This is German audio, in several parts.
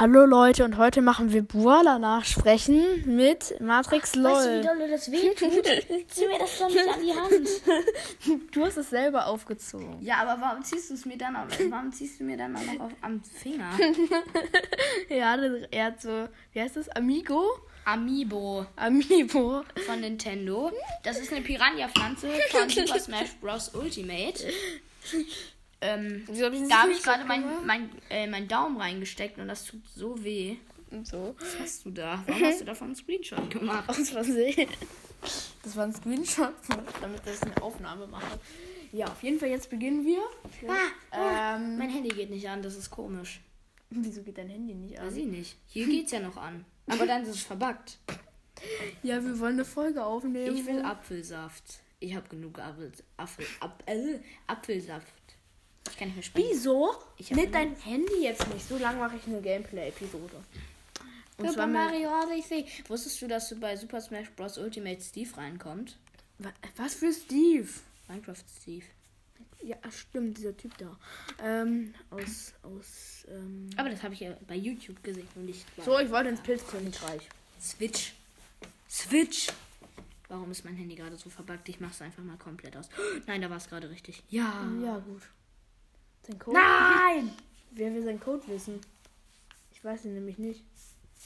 Hallo Leute und heute machen wir Buala nachsprechen mit Matrix LOL. Weißt du, wie doll das wehtut? Zieh mir das doch nicht an die Hand. Du hast es selber aufgezogen. Ja, aber warum ziehst du es mir dann auch, warum ziehst du mir dann auch noch auf, am Finger? Ja, das- er hat so, wie heißt das? Amigo? Amiibo Amiibo. von Nintendo. Das ist eine Piranha-Pflanze von Super Smash Bros. Ultimate. Ähm, Wieso hab ich das da habe ich gerade meinen mein, äh, mein Daumen reingesteckt und das tut so weh. Und so. Was hast du da? Warum hast du davon einen Screenshot gemacht? Aus Versehen. Das war ein Screenshot, damit ich eine Aufnahme mache. Ja, auf jeden Fall, jetzt beginnen wir. Ah, Ähm, Mein Handy geht nicht an, das ist komisch. wieso geht dein Handy nicht Weiß an? ich nicht. Hier geht's ja noch an. Aber dann ist es verbuggt. Ja, wir wollen eine Folge aufnehmen. Ich will Apfelsaft. Ich habe genug Apfel, Apfel, Ap, äh, Apfelsaft. Ich kann nicht mehr sprechen. Wieso? Ich Mit deinem Handy jetzt nicht. So lange mache ich eine Gameplay-Episode. Und Super Mario Odyssey. Wusstest du, dass du bei Super Smash Bros. Ultimate Steve reinkommt? Wa- Was für Steve? Minecraft Steve. Ja, stimmt, dieser Typ da. Ähm, aus, aus, ähm... Aber das habe ich ja bei YouTube gesehen und nicht So, ich wollte ins Pilzkönigreich. Switch. Switch. Warum ist mein Handy gerade so verbuggt? Ich mache es einfach mal komplett aus. Nein, da war es gerade richtig. Ja. Ja, gut. Sein Code? Nein! Wer will seinen Code wissen? Ich weiß ihn nämlich nicht.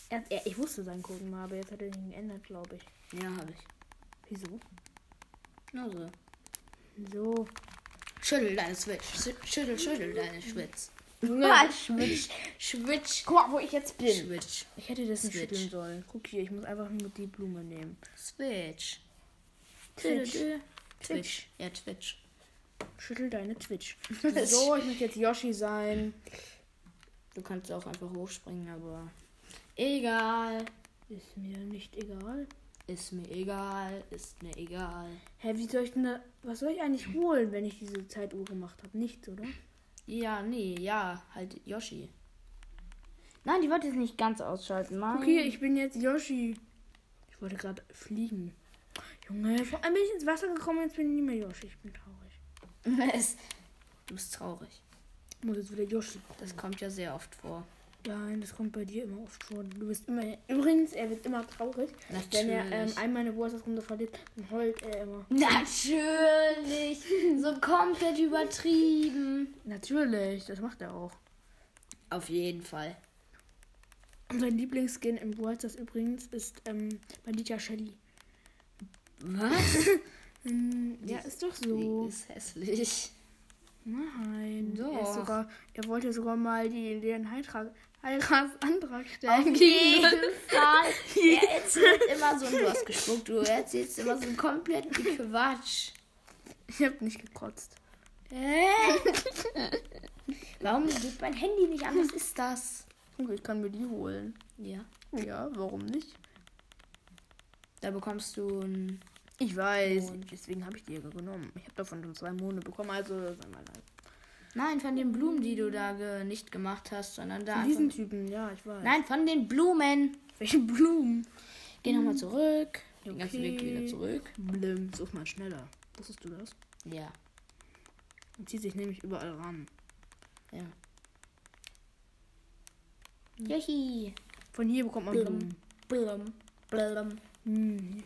Er, er, ich wusste seinen Code mal, aber jetzt hat er ihn geändert, glaube ich. Ja, habe ich. Wieso? Nur so. So. Schüttel deine Switch. Schü- Schüttel, schüttel deine Schwitz. Junge, Schwitch. Schwitch. guck mal, wo ich jetzt bin. Switch. Ich hätte das nicht schütteln sollen. Guck hier, ich muss einfach nur die Blume nehmen. Switch. Twitch. Twitch. Ja, Twitch. Schüttel deine Twitch. so, ich möchte jetzt Yoshi sein. Du kannst auch einfach hochspringen, aber egal. Ist mir nicht egal. Ist mir egal. Ist mir egal. Hä, wie soll ich denn da. Was soll ich eigentlich holen, wenn ich diese Zeituhr gemacht habe? Nichts, oder? Ja, nee, ja, halt Yoshi. Nein, die wollte jetzt nicht ganz ausschalten. Nein. Okay, ich bin jetzt Yoshi. Ich wollte gerade fliegen. Junge, vor allem bin ich ins Wasser gekommen, jetzt bin ich nicht mehr Yoshi. Ich bin traurig. Du bist traurig. Muss jetzt wieder Yoshi. Das kommt ja sehr oft vor. Nein, das kommt bei dir immer oft vor. Du bist immer. Übrigens, er wird immer traurig. Wenn er ähm, Natürlich. einmal eine Wurzelrunde verliert, dann heult er immer. Natürlich. So komplett übertrieben. Natürlich, das macht er auch. Auf jeden Fall. Und sein Lieblingsskin im Brawl übrigens ist ähm, Bandita Shelly. Was? Hm, ja, ist doch so. Ist hässlich. Nein, Doch. Er, sogar, er wollte sogar mal die, den Heirat, Heiratsantrag stellen. Auf jeden Fall. Er erzählt immer so, du hast gespuckt, du erzählst immer so einen kompletten Quatsch. Ich hab nicht gekotzt. Warum geht mein Handy nicht an? Was ist das? Okay, ich kann mir die holen. Ja. Ja, warum nicht? Da bekommst du ein. Ich weiß, deswegen habe ich die ja genommen. Ich habe davon schon zwei Monate bekommen, also sag mal, Nein, von den Blumen, die du da ge nicht gemacht hast, sondern da. diesen Einfach... Typen, ja, ich weiß. Nein, von den Blumen. welche Blumen? Geh nochmal zurück. Den ganzen Okay. Weg wieder zurück. Blim, such mal schneller. Wusstest du das? Ja. Und zieht sich nämlich überall ran. Ja. Jochi. Von hier bekommt man Blumen. Blum. Blum. Hm.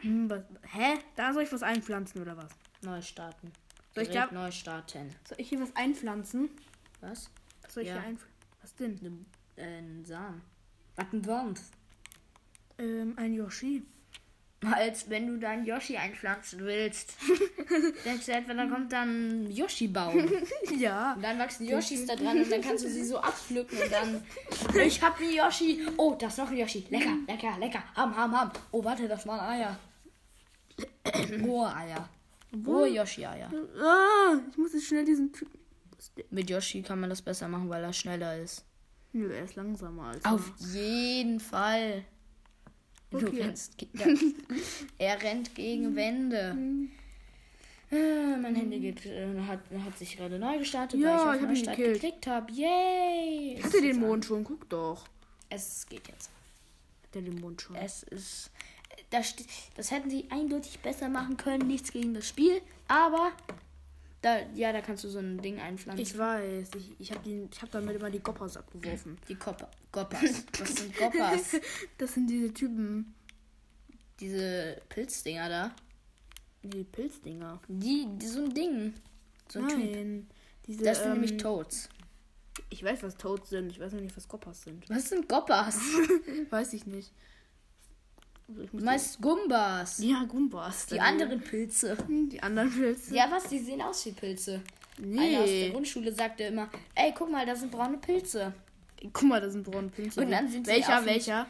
Hm, was, hä? Da soll ich was einpflanzen oder was? Neu starten. Soll ich da- neu starten. Soll ich hier was einpflanzen? Was? Was soll ich Ja. hier einpflanzen? Was denn? Ein äh, Samen. Was ein Wurm. Ähm, ein Yoshi. Als wenn du deinen Yoshi einpflanzen willst. Denkst du etwa, dann kommt dann ein Yoshi-Baum. Ja. Und dann wachsen Yoshis da dran und dann kannst du sie so abpflücken und dann. Ich hab einen Yoshi. Oh, das ist noch ein Yoshi. Lecker, lecker, lecker. Ham, ham, ham. Oh, warte, das waren Eier. Rohe Eier. Rohe Yoshi-Eier. Ah, ich muss jetzt schnell diesen Typen. Mit Yoshi kann man das besser machen, weil er schneller ist. Nö, er ist langsamer als Auf er. jeden Fall. Du Okay. rennst ge- ja. er rennt gegen Wände. Äh, mein Handy geht, äh, hat, hat sich gerade neu gestartet, Ja, weil ich ich auf ihn Neustart gekillt. geklickt habe. Yay! Ich hatte den Mond schon, guck doch. Es geht jetzt. Hat er den Mond schon. Es ist. Das, das hätten sie eindeutig besser machen können. Nichts gegen das Spiel. Aber Da, ja, da kannst du so ein Ding einpflanzen. Ich weiß. Ich, ich habe hab damit immer die Goppers abgeworfen. Die Kopper, Goppers. Was sind Goppers? Das sind diese Typen. Diese Pilzdinger da. Die Pilzdinger. Die, die so ein Ding. So ein Typ. Nein. Diese, Das sind ähm, nämlich Toads. Ich weiß, was Toads sind. Ich weiß noch nicht, was Goppers sind. Was sind Goppers? Weiß ich nicht. Also Du meinst Gumbas. ja, Gumbas. Die anderen Pilze. Die anderen Pilze. Ja, was? Die sehen aus wie Pilze. Nee. Einer aus der Grundschule sagte immer, ey, guck mal, da sind braune Pilze. Guck mal, das sind braune Pilze. Und dann sind sie welcher, welcher?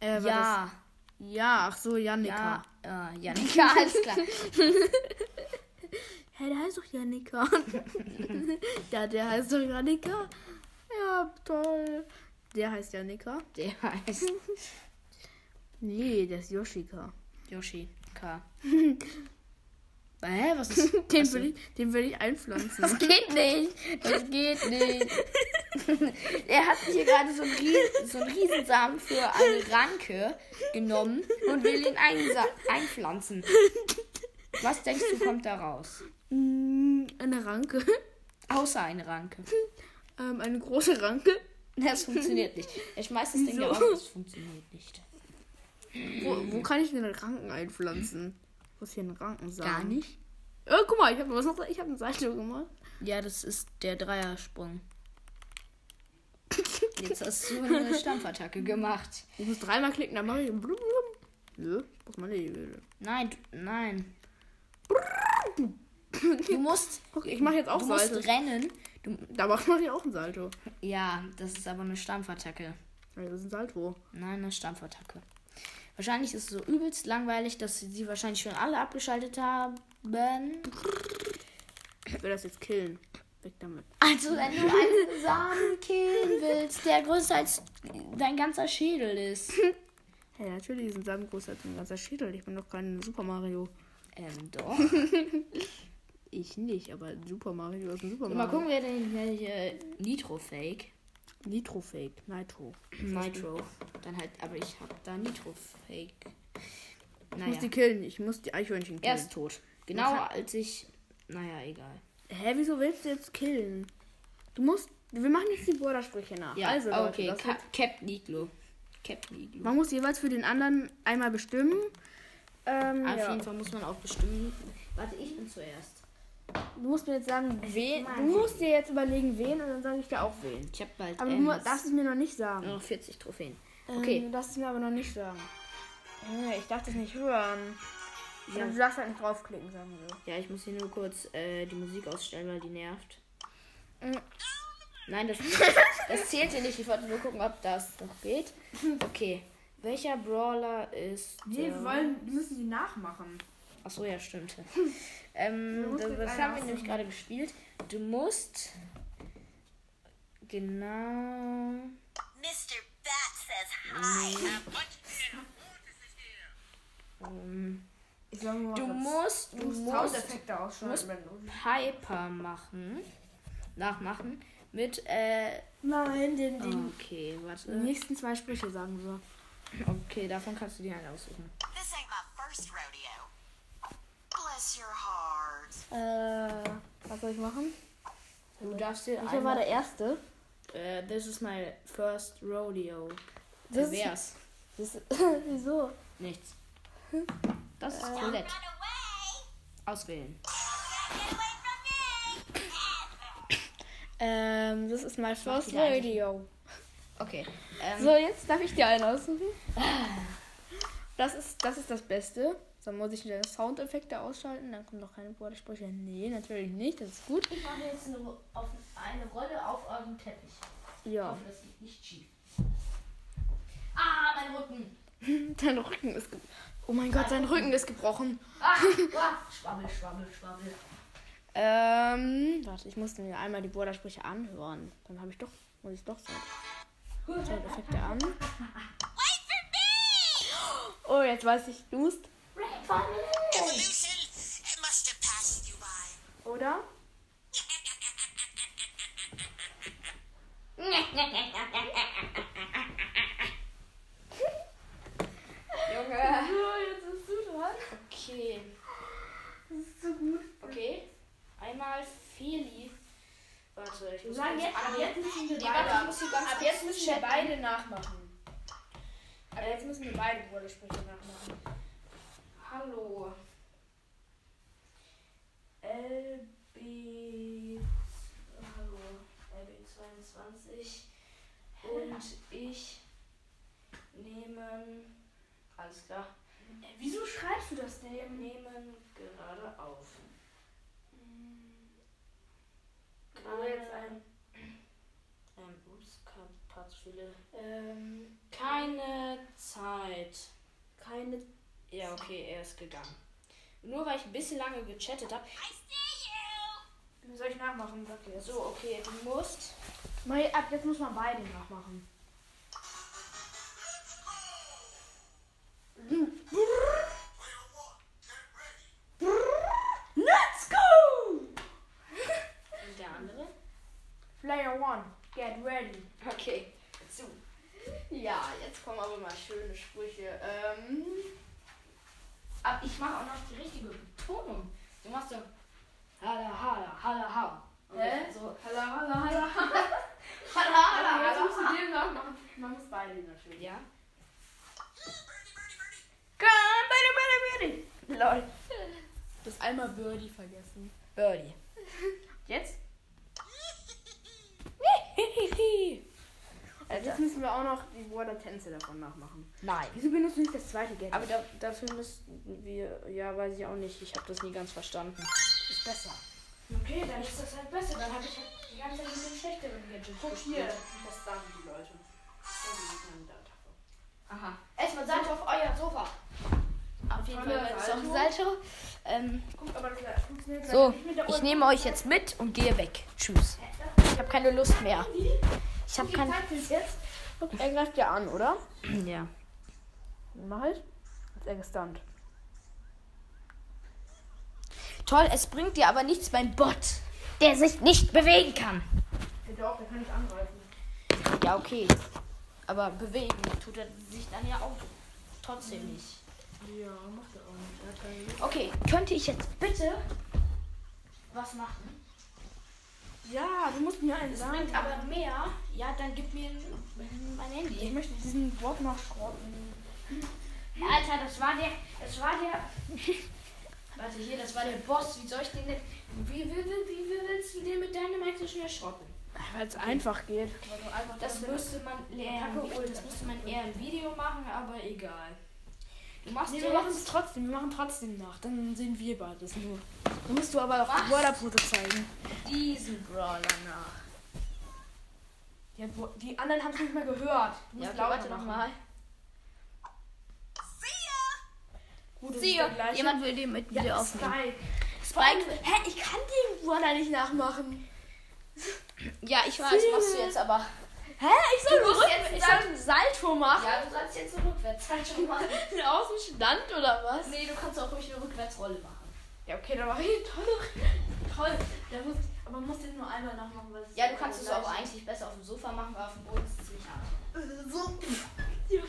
Äh, Ja? Ja, ach so, Janika. ja, äh, Janika, alles klar. Hey, der heißt doch Janika. ja, der heißt doch Janika. Ja, toll. Der heißt Janika. Der heißt Nee, der ist Yoshika. Yoshi K. Hä, was ist Den will, ich, den will ich einpflanzen. Das geht nicht. Das geht nicht. er hat hier gerade so einen, Ries so einen Riesensamen für eine Ranke genommen und will ihn einsa einpflanzen. Was denkst du, kommt da raus? Mm, eine Ranke. Außer eine Ranke. Ähm, eine große Ranke. Das funktioniert nicht. Er schmeißt das Ding da Wieso? auf, das funktioniert nicht. Wo, wo kann ich denn Ranken einpflanzen? Wo ist hier ein Rankensamen? Gar nicht? Oh, guck mal, ich habe was noch. Ich habe eine Seite gemacht. Ja, das ist der Dreiersprung. Jetzt hast du eine Stampfattacke gemacht. Ich muss dreimal klicken, dann mache ich. Blum, blum. Nö, was meine ich? Nein, du, nein. Du musst, Guck, ich mache jetzt auch du musst Salto. rennen. Du, Da mache ich auch ein Salto. ja, das ist aber eine Stampfattacke. Das ist ein Salto. Nein, eine Stampfattacke. Wahrscheinlich ist es so übelst langweilig, dass sie wahrscheinlich schon alle abgeschaltet haben. Ich will das jetzt killen. Weg damit. Also, wenn du einen Samen killen willst, der größer als dein ganzer Schädel ist. Ja, natürlich ist ein Samen größer als mein ganzer Schädel. Ich bin doch kein Super Mario. Ähm, doch. Ich nicht, aber Super Mario ist ein Super Mal Mario. gucken, wer denn welche Nitro-Fake. Nitro Fake, Nitro. Nitro. Dann halt, aber ich hab da Nitro-Fake. Ich muss Naja. die killen. Ich muss die Eichhörnchen killen. Er ist tot. Genau als ich. Naja, egal. Hä, wieso willst du jetzt killen? Du musst. Wir machen jetzt die Bordersprüche nach. Ja, also, Leute, okay. das Ka wird, Captain Iglo. Captain Iglo. man muss jeweils für den anderen einmal bestimmen. Ähm, Auf ja. jeden Fall muss man auch bestimmen. Warte, ich bin zuerst. Du musst mir jetzt sagen, wen. Du musst dir jetzt überlegen, wen und dann sage ich dir auch wen. Ich hab bald Aber du ähm, darfst es mir noch nicht sagen. noch 40 Trophäen. Ähm, Okay. du darfst es mir aber noch nicht sagen. Ich darf das nicht hören. Ja. Du darfst halt nicht draufklicken, sagen wir. Ja, ich muss hier nur kurz äh, die Musik ausstellen, weil die nervt. Mhm. Nein, das, das zählt hier nicht. Ich wollte nur gucken, ob das noch geht. Okay. Welcher Brawler ist. Nee, wir wollen, wir müssen die nachmachen. Achso, ja, stimmt. ähm, das, das einen haben wir nämlich gerade gespielt. Du musst. Genau. Mr. Bat says hi. Ähm, Ich sag mal du musst. Du musst musst Piper machen. Nachmachen. Mit, äh. Nein, den, den Okay, die warte. nächsten zwei Sprüche sagen wir. Okay, davon kannst du dir einen aussuchen. This ain't my first rodeo. Bless your heart. Äh, was soll ich machen? Du darfst dir Welcher war der erste? äh, This is my first rodeo. Das wär's. Das, wieso? Nichts. Das ist Äh. Colette. Auswählen. Ähm, das ist my first radio. Okay. Ähm, So, jetzt darf ich dir einen aussuchen. Das ist, das ist das Beste. Dann muss ich wieder Soundeffekte ausschalten. Dann kommen noch keine Bordersprüche. Nee, natürlich nicht. Das ist gut. Ich mache jetzt eine, auf eine Rolle auf eurem Teppich. Ich Ja. hoffe, das liegt nicht schief. Ah, mein Rücken. Dein Rücken ist. ge- Oh mein Gott, sein Rücken ist gebrochen. Ah, ah, schwabbel, schwabbel, schwabbel. Ähm, warte, ich musste mir einmal die Bordersprüche anhören. Dann habe ich doch, muss ich doch Sound- Soundeffekte an. Wait for me. Oh, jetzt weiß ich, du musst. Evolution. It must have passed you by. Oder? Junge. So, jetzt bist du dran. Okay. Das ist so gut. Okay. Einmal Wir sagen jetzt, ab jetzt müssen wir beide, warte, ich muss ab jetzt müssen wir beide nachmachen. Ab jetzt müssen wir beide Brudersprüche nachmachen. Hallo. LB. Hallo. LB22. Und ich nehmen. Alles klar. Äh, wieso schreibst du das denn? Nehmen gerade auf. Oh, jetzt ein. Ähm, ups, paar zu viele. Ähm, keine Zeit. Keine. Ja, okay, er ist gegangen. Nur weil ich ein bisschen lange gechattet habe. I see you. Wie soll ich nachmachen? Jetzt. So, okay, du musst. Mal, ab jetzt muss man beide nachmachen. Let's go! Und der andere? Player one, get ready. Okay, so. Ja, jetzt kommen aber mal schöne Sprüche. Ähm. Aber ich mache auch noch die richtige Betonung. Du machst so. Hala, hala, hala, hala. Hä? So. Hallo, hallo. Hala, hala, Okay, jetzt hala. musst du den nachmachen. Man muss beide natürlich. Ja. Komm, bitte, bitte, bitte. Lol. Du hast einmal Birdie vergessen. Birdie. Jetzt? Also jetzt müssen wir auch noch die Border-Tänze davon nachmachen. Nein. Wieso benutzt du nicht das zweite Geld? Aber da, dafür müssten wir. Ja, weiß ich auch nicht. Ich habe das nie ganz verstanden. ist besser. Okay, dann ist das halt besser. Dann habe ich halt die ganze Zeit mit dem schlechteren Gadget Guck gespielt. hier, das sagen die Leute. Aha. Erstmal Salto auf euer Sofa. Auf jeden Fall jetzt auch Salto. Salto. Ähm, Guck, aber das funktioniert so, nicht mit der ich nehme euch jetzt mit und gehe weg. Tschüss. Ich habe keine Lust mehr. Ich habe kein. jetzt. Er greift ja an, oder? Ja. Mach ich. Jetzt er gestunt. Toll, es bringt dir aber nichts beim Bot, der sich nicht bewegen kann. Ja, doch, der kann nicht angreifen. Ja, okay. Aber bewegen tut er sich dann ja auch trotzdem nicht. Ja, macht er auch nicht. Okay, könnte ich jetzt bitte was machen? Ja, du musst mir einen sagen. bringt aber mehr. Ja, dann gib mir ein- mein Ich Handy. möchte diesen Bot noch schrotten. Alter, das war der. Das war der. Warte hier, das war der Boss. Wie soll ich den denn. Wie, wie, wie, wie, willst du den mit Dynamite so schnell schrotten? Weil es einfach geht. Das müsste man Vi- das müsste man eher im Video machen, aber egal. Du machst Nee, wir machen es trotzdem. Wir machen trotzdem nach. Dann sehen wir beides nur. Dann musst du aber auch die Was? Borderpose zeigen. diesen Brawler nach. Die, die anderen haben es nicht mehr gehört. Du Ja, musst okay, warte machen. nochmal. See. Gut, gleiche. jemand will den mit ja, dir aufnehmen. Spike. Spike. Hä, ich kann den Border nicht nachmachen. Ja, ich weiß, machst du jetzt aber. Hä? Ich soll Du musst rück- jetzt- ich soll einen Salto machen? Ja, du sollst jetzt so rückwärts halt schon machen. Aus dem Stand oder was? Nee, du kannst auch ruhig eine Rückwärtsrolle machen. Ja, okay, dann mache ich toll. Toll. Der muss, aber man muss den nur einmal nachmachen. Weil es Ja, du kannst es auch eigentlich besser auf dem Sofa machen, weil auf dem Boden ist es ziemlich hart. So.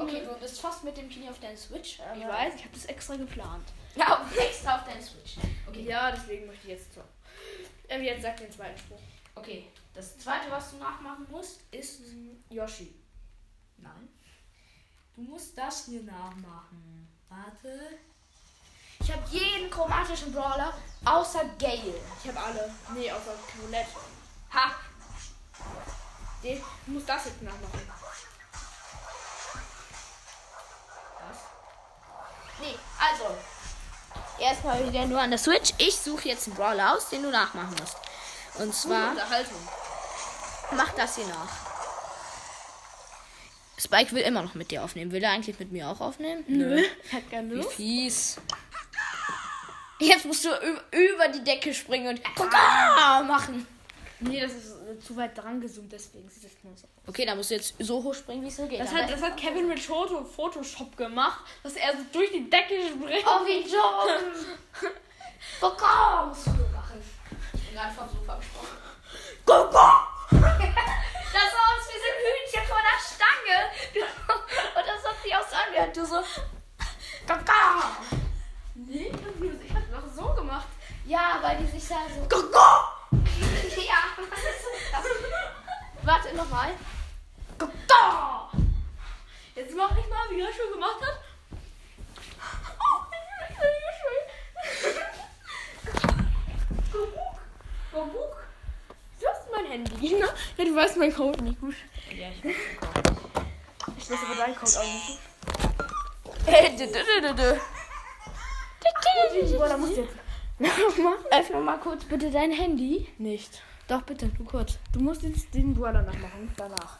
Okay, du bist fast mit dem Knie auf deinen Switch. aber- Ich weiß, ich habe das extra geplant. Ja, extra auf deinen Switch. Okay. Ja, deswegen möchte ich jetzt so. Ähm, jetzt sag den zweiten Spruch. Okay, das zweite, was du nachmachen musst, ist. Yoshi. Nein. Du musst das hier nachmachen. Warte. Ich habe jeden chromatischen Brawler außer Gale. Ich habe alle. Nee, außer Colette. Ha! Den, du musst das jetzt nachmachen. Was? Nee, also. Erstmal wieder nur an der Switch. Ich suche jetzt einen Brawler aus, den du nachmachen musst. Und zwar. Unterhaltung. Mach das hier nach. Spike will immer noch mit dir aufnehmen. Will er eigentlich mit mir auch aufnehmen? Nö. Hat Wie Lust. fies. Jetzt musst du über, die Decke springen und Kaka machen. Nee, das ist äh, zu weit dran gezoomt, deswegen sieht das nur so. Okay, dann musst du jetzt so hoch springen, wie es so geht. Das hat, das hat Kevin mit Foto Photoshop gemacht, dass er so durch die Decke springt. Oh, wie dumm. Kaka musst du machen. Ich bin gerade vom Sofa gesprochen. Kaka! Das sah aus wie so ein Hühnchen vor der Stange. Und das hat sich auch so angehört. Du so. Kaka. Nee, ich hab das so gemacht. Ja, weil die sich da so. Kaka! Ja, das Warte, nochmal. Da! Jetzt mach ich mal, wie er schon gemacht hat. Gobuk. Du hast mein Handy, ne? Ja, du weißt meinen Code nicht gut. Ja, ich weiß. Ich weiß aber deinen Code auch nicht. Äh, dü, dü, dü, dü, dü. Boah, da musst du jetzt. Nochmal? Öffne mal kurz bitte dein Handy. Nicht. Doch, bitte, nur kurz. Du musst jetzt den Brawler nachmachen. Danach.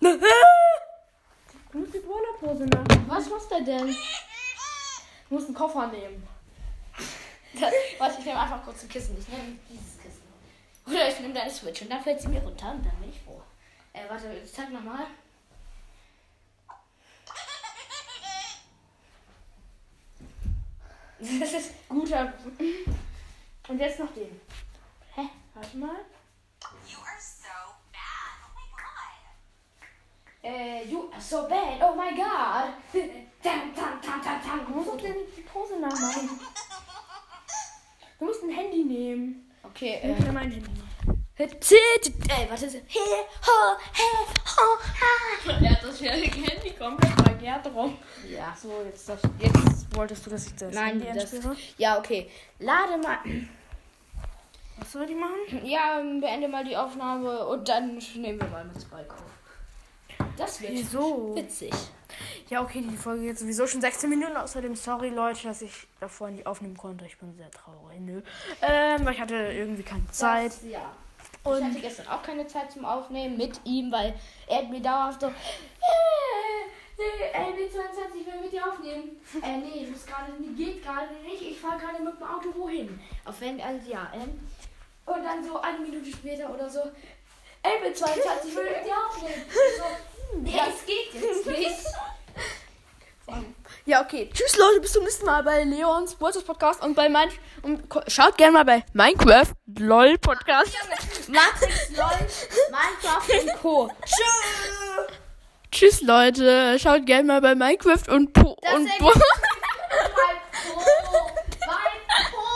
Du musst die Brawler-Pose nachmachen. Was macht er denn? Du musst einen Koffer nehmen. Das, warte, ich nehme einfach kurz ein Kissen. Ich nehme dieses Kissen. Oder ich nehme deine Switch und dann fällt sie mir runter und dann bin ich froh. Äh, warte, zeig nochmal. Das ist guter. Und jetzt noch den. Hä? Warte mal. You are so bad. Oh my god. Äh, you are so bad. Oh my god. Tam, tam, tam, tam, tam. Du musst auch die Pose nachmachen. Du musst ein Handy nehmen. Okay, Ich äh. nehme mein Handy. Ey, warte. He, ho, he, ho, ha. Er hat das Handy komplett verkehrt rum. Ja. So, jetzt, das, jetzt wolltest du, dass ich das Nein, Handy das. Ja, okay. Lade mal. Was soll die machen? Ja, beende mal die Aufnahme und dann nehmen wir mal mit Spike auf. Das wird Wieso? witzig. Ja, okay, die Folge geht sowieso schon 16 Minuten. Außerdem, sorry Leute, dass ich davor nicht aufnehmen konnte. Ich bin sehr traurig. Nö. Ähm, weil ich hatte irgendwie keine Zeit. Das, ja. Und- ich hatte gestern auch keine Zeit zum Aufnehmen mit ihm, weil er hat mir dauerhaft so. Ey, B22, ich will mit dir aufnehmen. äh, nee, ich muss gerade, geht gerade nicht. Ich fahre gerade mit dem Auto wohin. Auf wenn, also ja, ähm. Und dann so eine Minute später oder so. Ey, B22, ich will mit dir aufnehmen. So, nee, es geht jetzt nicht. Ja, okay. Tschüss Leute, bis zum nächsten Mal bei Leons Wurzel's Podcast und bei mein und schaut gerne mal bei Minecraft LOL Podcast. Matrix, LOL, Minecraft und Co. Tschüss Leute, schaut gerne mal bei Minecraft und Po und Bo Mein Pro, mein Pro.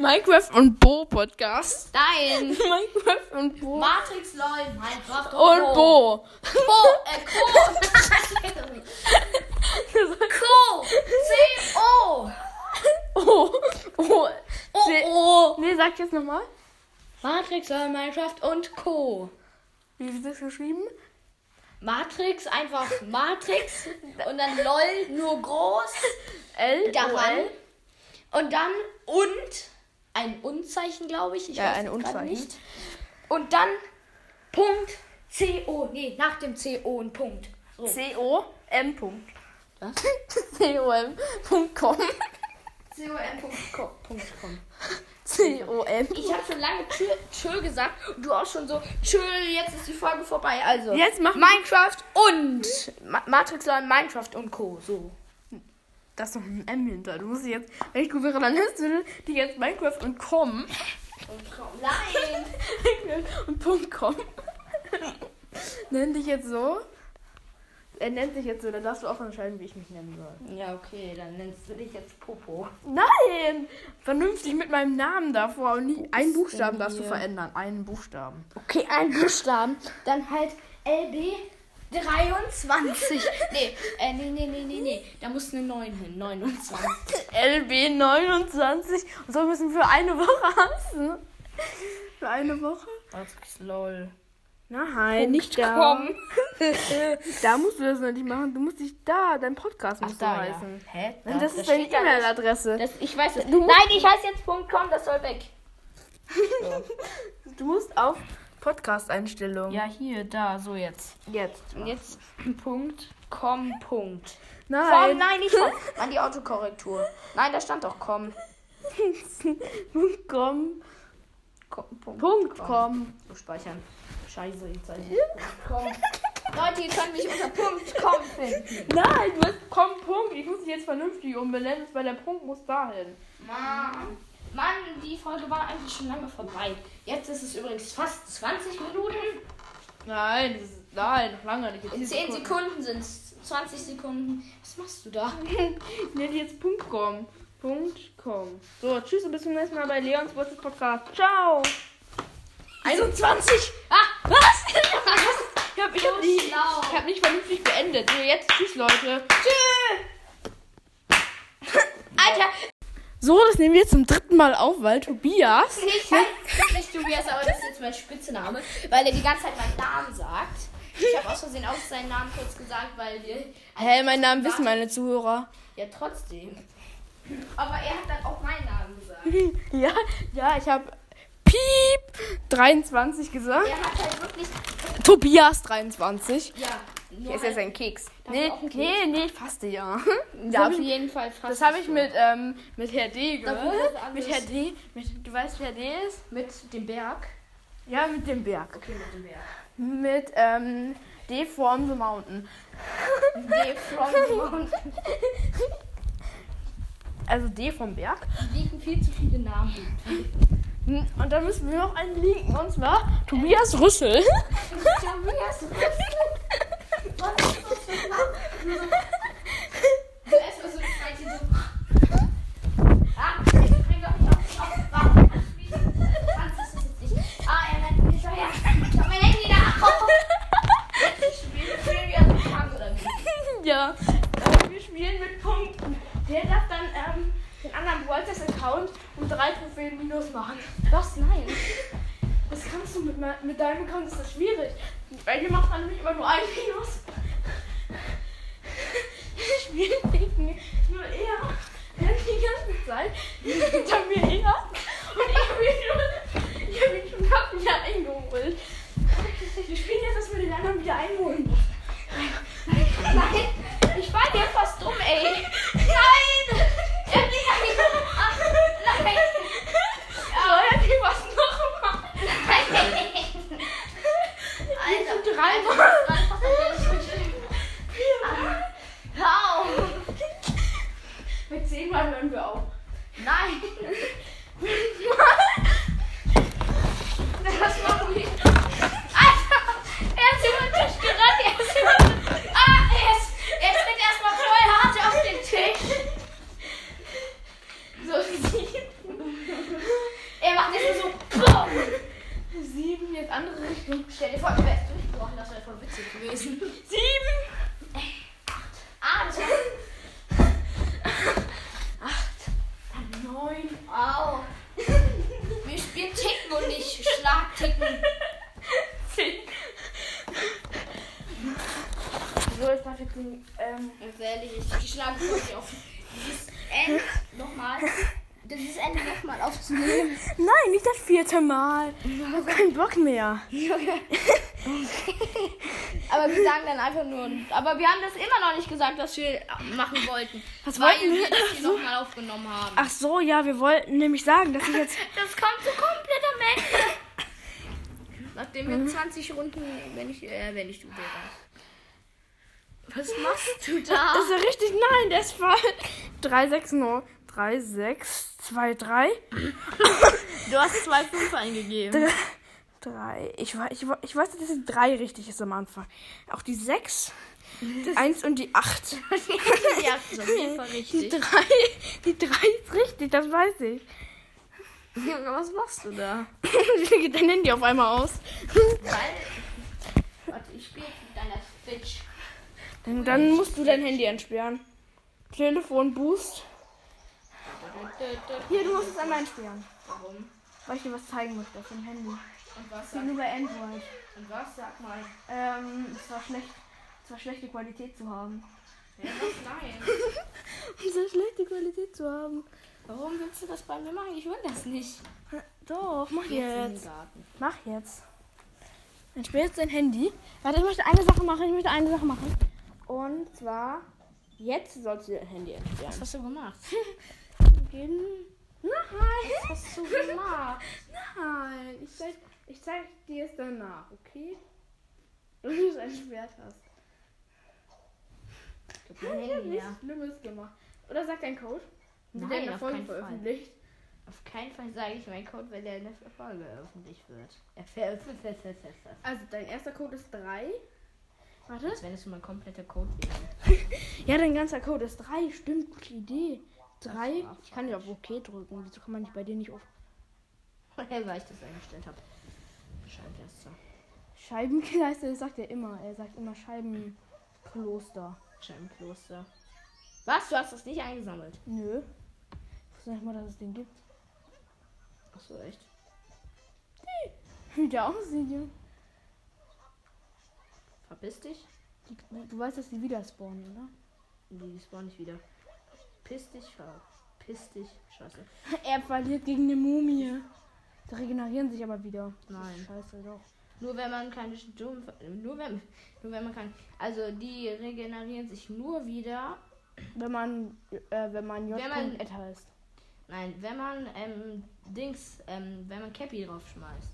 Minecraft und Bo Podcast. Nein. Minecraft und Bo Matrix, LOL, Minecraft und Bo. Bo, äh, Co. Co. C-O. Oh, oh. Oh, C- oh. Nee, sag jetzt nochmal. Matrix, LOL, Minecraft und Co. Wie ist das geschrieben? Matrix, einfach Matrix. Und dann LOL, nur groß. L Daran. Und dann und. Ein Unzeichen, glaube ich. ich Ja, weiß ein Unzeichen. Nicht. Und dann Punkt CO. Nee, nach dem CO ein Punkt. So. C O M Punkt. Was? C O M Punkt com. com. C O M. Ich habe schon lange tschö, tschö gesagt und du auch schon so tschö, jetzt ist die Folge vorbei. Also Jetzt machen- Minecraft und Ma Matrix LOL, Minecraft und Co. So. Da ist noch ein M hinter. Du musst jetzt, wenn ich gut wäre, dann lässt du die jetzt Minecraft und com. Nein. und Punkt com. Nenn dich jetzt so. Er nennt sich jetzt so, dann darfst du auch entscheiden, wie ich mich nennen soll. Ja, okay, dann nennst du dich jetzt Popo. Nein! Vernünftig mit meinem Namen davor und nicht einen Buchstaben darfst du verändern. Einen Buchstaben. Okay, ein Buchstaben. Dann halt LB 23. nee, äh, nee, nee, nee, nee, nee. Da muss eine 9 hin. 29. LB 29. Und so müssen wir für eine Woche hassen. Für eine Woche? Matrix LOL. Nein, nicht da. Komm. Da musst du das nicht machen. Du musst dich da, dein Podcast muss so da, ja. heißen. Hä? Nein, das ist steht deine da. E-Mail-Adresse. Das, ich weiß es. Du musst- Nein, ich heiße jetzt .com, das soll weg. Du musst auf Podcast-Einstellungen. Ja, hier, da, so jetzt. Jetzt. Und jetzt Punkt, com, Punkt. Nein. Komm, nein, nicht com. An die Autokorrektur. Nein, da stand doch com. Punkt com. Com, Punkt, Punkt com. So speichern. Scheiße, heißt es com. Leute, ihr könnt mich unter Punkt com finden. Nein, du hast com Punkt. Ich muss dich jetzt vernünftig umbenennen, weil der Punkt muss dahin. Mann. Mann, die Folge war eigentlich schon lange vorbei. Jetzt ist es übrigens fast 20 Minuten. Nein, das ist, nein, noch lange nicht. In zehn 10 Sekunden sind es 20 Sekunden. Was machst du da? Ich nenne jetzt Punkt com. Punkt com. So, tschüss und bis zum nächsten Mal bei Leons Wurzel Podcast. Ciao. 21. Ah, was? Ich hab, ich hab, nicht, ich hab nicht vernünftig beendet. So, jetzt tschüss, Leute. Alter, So, das nehmen wir jetzt zum dritten Mal auf, weil Tobias. ich heiße nicht Tobias, aber das ist jetzt mein Spitzname, weil er die ganze Zeit meinen Namen sagt. Ich habe aus Versehen auch seinen Namen kurz gesagt, weil wir. Hä, meinen Namen wissen meine Zuhörer. Ja, trotzdem. Aber er hat dann auch meinen Namen gesagt. Ja, ja, ich habe Piep 23 gesagt. Er hat halt wirklich. Tobias 23. Ja, nur ist halt, jetzt ein Keks. Nee, ich einen nee, nee, fast ja. ja, ja auf jeden Fall fast. das habe ich mit, ähm, mit Herr D ich gehört. Mit? Herr D. Mit, du weißt, wer Herr D ist? Mit dem Berg. Ja, mit dem Berg. Okay, mit dem Berg. Mit, ähm, D from the Mountain. D from the mountain. Also D vom Berg. Die liegen viel zu viele Namen. Und dann müssen wir noch einen liegen. Und zwar Tobias Rüssel. Tobias ist das minus machen. Was? Nein. Das kannst du mit, mit deinem Account, ist das schwierig. Weil hier macht man nämlich immer nur ein Minus. Spielen gegen nur er. Er die ganze Zeit hinter mir her. Und ich habe ihn, schon- hab wieder eingeholt. Wir spielen jetzt, dass wir den anderen wieder einholen müssen. Nein. Ich war dir fast um, ey. Nein. Er liegt an Nein. So, er die was noch gemacht. Nein. Alter. Dreimal. Hau. Mit zehnmal hören wir auf. Nein. Das machen wir. Alter, er ist über den Tisch gerannt. Er ist über Ah, er ist. Er tritt erstmal voll hart auf den Tisch. So sieben. Er macht jetzt so. Boom. Sieben, jetzt andere Richtung. Stell dir vor, du wärst durchgebrochen. Das wäre voll witzig gewesen. Sieben. Ah, das war. Neun. Au. Wir spielen Ticken und nicht Schlagticken. Zehn. So, ich darf jetzt den, ähm, Ganz ehrlich, ich schlage auf dieses Ende nochmal. Dieses Ende nochmal aufzunehmen. Nein, nicht das vierte Mal. Ich habe keinen Bock mehr. Aber wir sagen dann einfach nur. Aber wir haben das immer noch nicht gesagt, was wir machen wollten. Was weil wollten wir? wir das hier nochmal aufgenommen haben. Ach so, ja, wir wollten nämlich sagen, dass ich jetzt. Das kommt so komplett am Ende. Nachdem wir 20 Runden, wenn ich, äh, wenn ich du wäre. Was machst du da? Das ist ja richtig. Nein, der ist voll. 3, 6, 0. 3, 6, 2, 3. Du hast zwei Fünfe eingegeben. 3. Ich, ich, ich weiß, dass die 3 richtig ist am Anfang. Auch die 6, die 1 und die 8. ja, das ist auf jeden Fall Die richtig. 3, die 3 ist richtig, das weiß ich. Junge, was machst du da? Wie geht dein Handy auf einmal aus? Weil. Warte, ich spiele mit deiner Switch. Dann, dann musst du dein Handy entsperren. Telefon Boost. Hier, du musst es einmal entsperren. Warum? Weil ich dir was zeigen möchte auf dem Handy. Und was Ich nur bei Android. und was sag mal? Ähm, es war schlecht. Es war schlechte Qualität zu haben. Ja, was? Nein. Es war schlechte Qualität zu haben. Warum willst du das bei mir machen? Ich will das nicht. Doch, mach jetzt. Mach jetzt. Entsperr jetzt dein Handy. Warte, ich möchte eine Sache machen. Ich möchte eine Sache machen. Und zwar, jetzt sollst du dein Handy entsperren. Was hast du gemacht? Gehen. Nein. Was hast du gemacht? Nein. Ich zeig, ich zeig dir es danach, okay? Wenn du es entsperrt hast. Ich hab Handy nichts. Schlimmes gemacht. Oder sag dein Code. Wird Nein, der auf Folge keinen Fall. veröffentlicht. Auf keinen Fall sage ich meinen Code, weil der in der Folge veröffentlicht wird. Er veröffentlicht. Also dein erster Code ist 3. Warte. Als wenn es mein kompletter Code wäre. Ja, dein ganzer Code ist 3. Stimmt, gute Idee. 3. war Ich kann nicht auf OK drücken. Wieso kann man nicht bei dir nicht auf. Weil ich das eingestellt habe. Scheibenkleister. Scheibenkleister, das sagt er immer. Er sagt immer Scheibenkloster. Scheibenkloster. Was? Du hast das nicht eingesammelt? Nö. Ich wusste nicht mal, dass es den gibt. Achso, echt. Wie der aussieht, Junge. Verpiss dich. Die, du weißt, dass die wieder spawnen, oder? Die spawnen nicht wieder. Piss dich, verpiss dich. Scheiße. Er verliert gegen eine Mumie. Die regenerieren sich aber wieder. Nein. Scheiße, doch. Nur wenn man keine Sturm. Nur wenn, nur wenn man kann. Also die regenerieren sich nur wieder. Wenn man, äh, wenn man J. Wenn man- Ed heißt. Nein, wenn man ähm, Dings, ähm, wenn man Cappy draufschmeißt.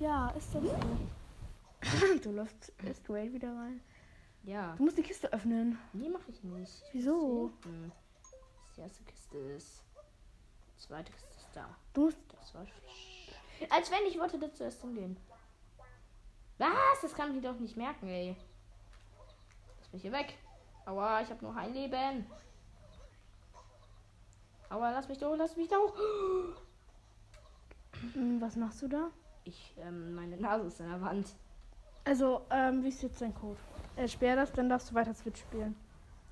Ja, ist das so. du läufst straight wieder rein. Ja. Du musst die Kiste öffnen. Nee, mache ich nicht. Wieso? Die erste Kiste ist. Die zweite Kiste ist da. Du musst. Das war. Als wenn ich wollte da zuerst hingehen. Was? Das kann ich doch nicht merken, ey. Lass mich hier weg. Aua, ich habe noch ein Leben. Aua, lass mich doch, lass mich doch. Hm, Was machst du da? Ich, ähm, meine Nase ist an der Wand. Also, ähm, wie ist jetzt dein Code? Äh, sperr das, dann darfst du weiter Switch spielen.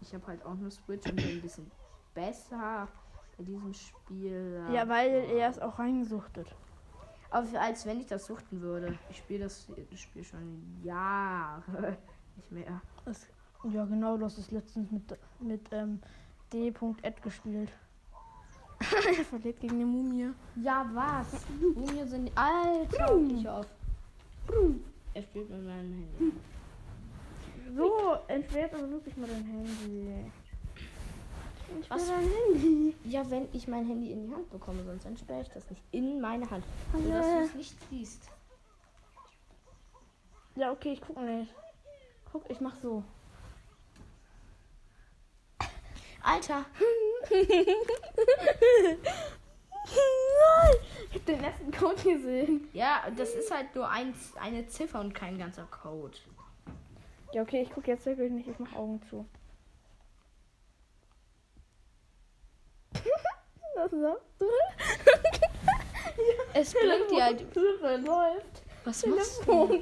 Ich habe halt auch nur Switch und bin ein bisschen besser bei diesem Spiel. Ja, weil er ist auch reingesuchtet. Aber als wenn ich das suchten würde. Ich spiele das, das Spiel schon Jahre nicht mehr. Das, ja, genau, du hast es letztens mit, mit ähm, D.Ed gespielt. er verliert gegen eine Mumie. Ja, was? Mumien sind. Alter, ich auf. Er spielt mit meinem Handy. So, entwert aber wirklich mal dein Handy. Ich Was? dein Handy. Ja, wenn ich mein Handy in die Hand bekomme, sonst entsperre ich das nicht in meine Hand. Hallo. Sodass du es nicht siehst. Ja, okay, ich guck nicht. Guck, ich mach so. Alter! Nein! Ich hab den letzten Code gesehen. Ja, das ist halt nur eins, eine Ziffer und kein ganzer Code. Ja, okay, ich guck jetzt wirklich nicht. Ich mach Augen zu. Was sagst du? Es blinkt dir halt. Suche läuft. Was machst du?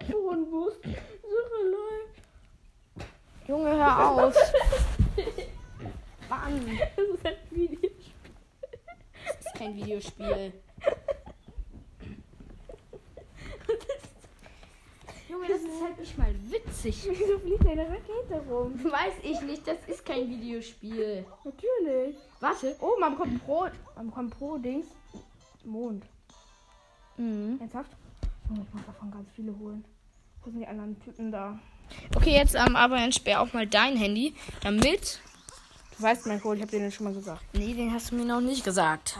Telefonboost. Suche läuft. Junge, hör auf. Mann, Das ist ein Video. das ist kein Videospiel. Junge, das ist halt nicht mal witzig. Wieso fliegt eine Rakete rum? Weiß ich nicht, das ist kein Videospiel. Natürlich. Warte. Oh, man bekommt Pro. Man bekommt Pro Dings. Mond. Mhm. Ernsthaft? Oh, ich muss davon ganz viele holen. Wo sind die anderen Typen da? Okay, jetzt ähm, aber entsperr auch mal dein Handy, damit. Du weißt mein Code, ich hab dir den schon mal gesagt. Nee, den hast du mir noch nicht gesagt.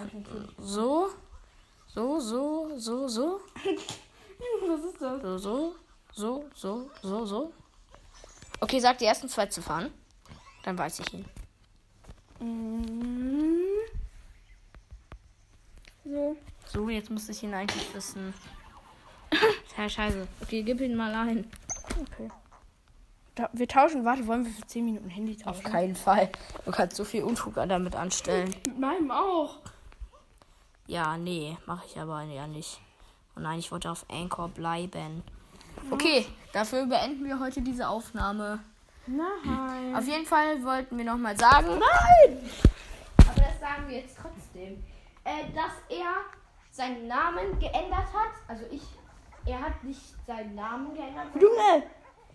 So. So, so, so, so. Was ist das? So, so. So, so, so, so. Okay, sag die ersten zwei Ziffern. Dann weiß ich ihn. Mhm. So. So, jetzt müsste ich ihn eigentlich wissen. Ja, scheiße. Okay, gib ihn mal ein. Okay. Da, wir tauschen, warte, wollen wir für 10 Minuten Handy Auf tauschen? keinen Fall. Du kannst so viel Unfug damit anstellen. Mit meinem auch. Ja, nee, mache ich aber ja nicht. Oh nein, ich wollte auf Anchor bleiben. Okay, dafür beenden wir heute diese Aufnahme. Nein. Auf jeden Fall wollten wir nochmal sagen. Nein! Aber das sagen wir jetzt trotzdem. Äh, dass er seinen Namen geändert hat. Also ich. Er hat nicht seinen Namen geändert. Junge!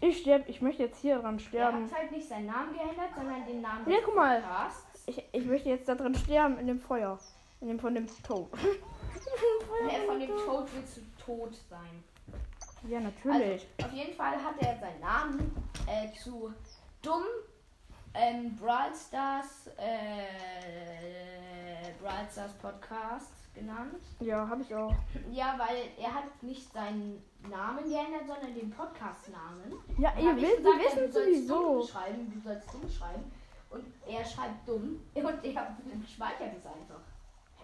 Ich sterb, ich möchte jetzt hier dran Er sterben. hat halt nicht seinen Namen geändert, sondern den Namen Ja, des guck mal. Podcasts. Ich, ich möchte jetzt da dran sterben, in dem Feuer. In dem von dem Tod. Von dem Tod willst du tot sein? Ja, natürlich. Also, auf jeden Fall hat er seinen Namen äh, zu Dumm, ähm, Brawl Stars, äh, Brawl Stars Podcast genannt. ja, habe ich auch. Ja, weil er hat nicht seinen Namen geändert, sondern den Podcast-Namen. Ja, ihr wisst, gesagt, ja, wissen du sollst sowieso. Dumm schreiben, du sollst dumm schreiben. Und er schreibt dumm. Und er speichert es einfach.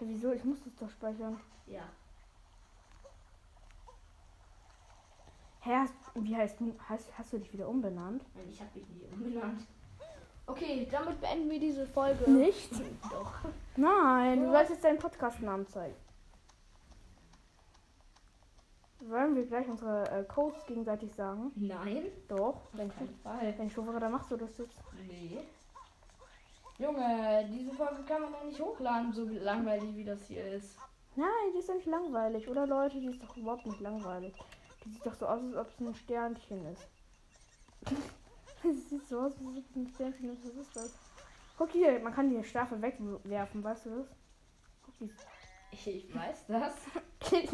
Ja, wieso? Ich muss das doch speichern. Ja. Hä, hast, wie heißt du? Hast, hast du dich wieder umbenannt? Nein, ich habe mich nicht umbenannt. Okay, damit beenden wir diese Folge. Nicht? Doch. Nein, du sollst jetzt deinen Podcast-Namen zeigen. Wollen wir gleich unsere äh, Codes gegenseitig sagen? Nein, Doch. Wenn ich, wenn ich hoffe, dann machst du das jetzt. Nee. Junge, diese Folge kann man doch nicht hochladen, so langweilig wie das hier ist. Nein, die ist nicht langweilig. Oder Leute, die ist doch überhaupt nicht langweilig. Sieht doch so aus, als ob es ein Sternchen ist. Sie sieht so aus, als ob es ein Sternchen ist. Was ist das? Guck hier, man kann die Staffel wegwerfen, weißt du das? Guck, Ich, weiß das.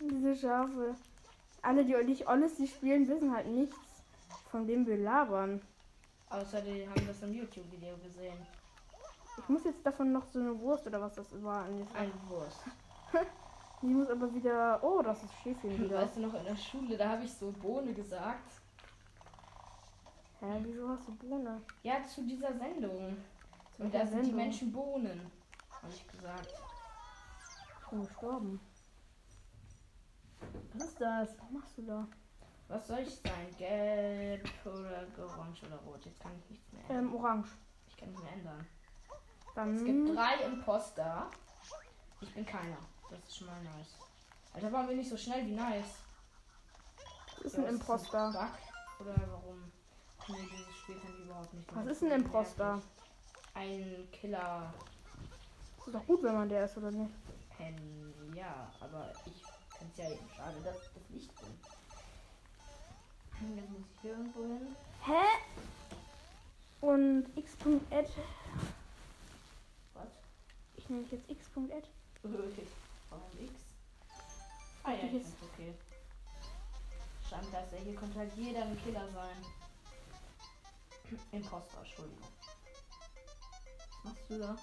Diese Schafe. Alle, die nicht alles die spielen, wissen halt nichts, von dem wir labern. Außer die haben das im YouTube-Video gesehen. Ich muss jetzt davon noch so eine Wurst oder was das war. Ein Wurst. Die muss aber wieder. Oh, das ist Schäfchen wieder. Weißt du noch in der Schule, da habe ich so Bohne gesagt. Hä, wieso hast du Bohne? Ja, zu dieser Sendung. Und welcher da sind die Sendung? Menschen Bohnen. Habe ich gesagt. Schon gestorben. Was ist das? Was machst du da? Was soll ich sein? Gelb oder orange oder rot? Jetzt kann ich nichts mehr ändern. Ähm, orange. Ich kann nicht mehr ändern. Dann. Es gibt drei Imposter. Ich bin keiner. Das ist schon mal nice. Alter, waren wir nicht so schnell wie nice? Was ist ein Imposter? Bug? Oder warum? Nee, dieses Spiel kann ich überhaupt nicht. Was ist ein Imposter? Ein Killer. Ist doch gut, wenn man der ist, oder nicht? Pen, ja, aber ich finde es ja eben schade, dass ich das nicht bin. Jetzt muss ich hier irgendwo hin. Hä? Und x.ed. Was? Ich nenne jetzt x.ed. Warum X? Ah ja, Ich find's okay. Standleister, hier könnte halt jeder ein Killer sein. Imposter, Entschuldigung. Was machst du da?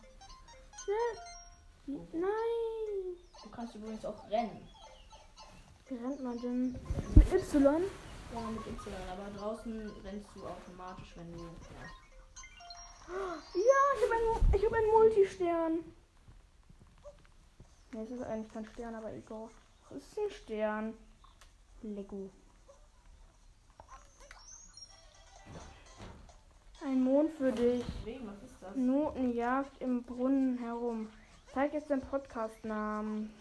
Nein! Du kannst übrigens auch rennen. Wie rennt man denn? Mit Y? Ja, mit Y, aber draußen rennst du automatisch, wenn du. Ja. Ja, ich habe einen, hab einen Multistern. Ne, es ist eigentlich kein Stern, aber egal. Es ist ein Stern. Lego. Ein Mond für dich. Wegen, was ist das? Notenjagd im Brunnen herum. Zeig jetzt den Podcast-Namen.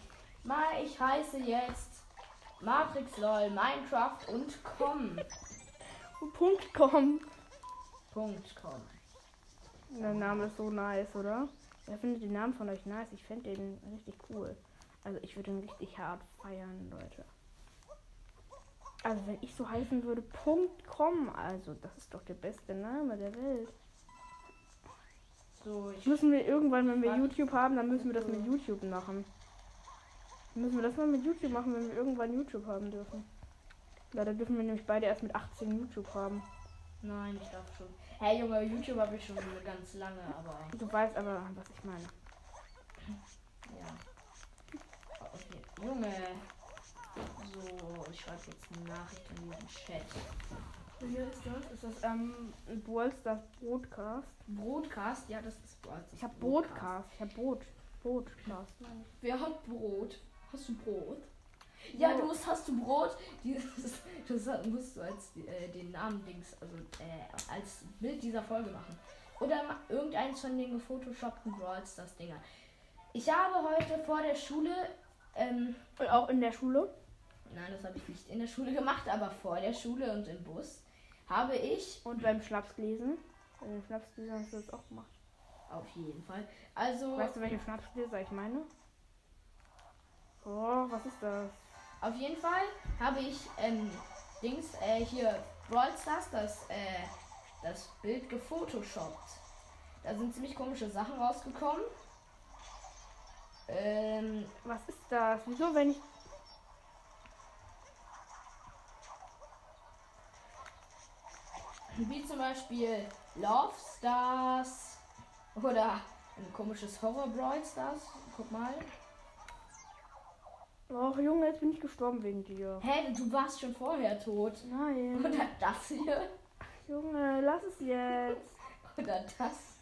Mal, ich heiße jetzt Matrix LOL, Minecraft und com. Punkt com. Punkt com. Der Name ist so nice, oder? Wer findet den Namen von euch nice? Ich fände den richtig cool. Also ich würde ihn richtig hart feiern, Leute. Also wenn ich so heißen würde, Punkt com. Also das ist doch der beste Name der Welt. So, ich Müssen wir irgendwann, wenn wir. YouTube haben, dann müssen wir das mit YouTube machen. Müssen wir das mal mit YouTube machen, wenn wir irgendwann YouTube haben dürfen. Ja, da dürfen wir nämlich beide erst mit 18 YouTube haben. Nein, ich glaube schon. Hey Junge, YouTube habe ich schon ganz lange, aber Du weißt aber, was ich meine. ja. Okay. Junge. So, ich schreibe jetzt eine Nachricht in diesen Chat. Hier ist das. Ist das ähm, Ballstars Broadcast? Broadcast, ja, das ist Broad. Ich hab Broadcast. Ich hab Boot. Broadcast. meine ich. Wer hat Brot? Hast du Brot? Ja, du musst, hast du Brot? Dieses, das musst du als äh, den Namen Dings, also äh, als Bild dieser Folge machen. Oder ma- irgendeins von den gefotoshoppten Brawl Stars Dinger. Ich habe heute vor der Schule, ähm, Und auch in der Schule. nein, das habe ich nicht in der Schule gemacht, aber vor der Schule und im Bus habe ich Und beim Schnapsgläsen. Bei den Schnapsgläsern hast du das auch gemacht. auf jeden Fall. Also Weißt du, welche Schnapsgläser ich meine? Oh, was ist das? Auf jeden Fall habe ich ähm, Dings äh, hier Brawl Stars das äh, das Bild gefotoshoppt. Da sind ziemlich komische Sachen rausgekommen. Ähm, Was ist das? Wieso, wenn ich. wie zum Beispiel Love Stars oder ein komisches Horror Brawl Stars. Guck mal. Och, Junge, jetzt bin ich gestorben wegen dir. Hä, du warst schon vorher tot. Nein. Oder das hier. Junge, lass es jetzt. Oder das.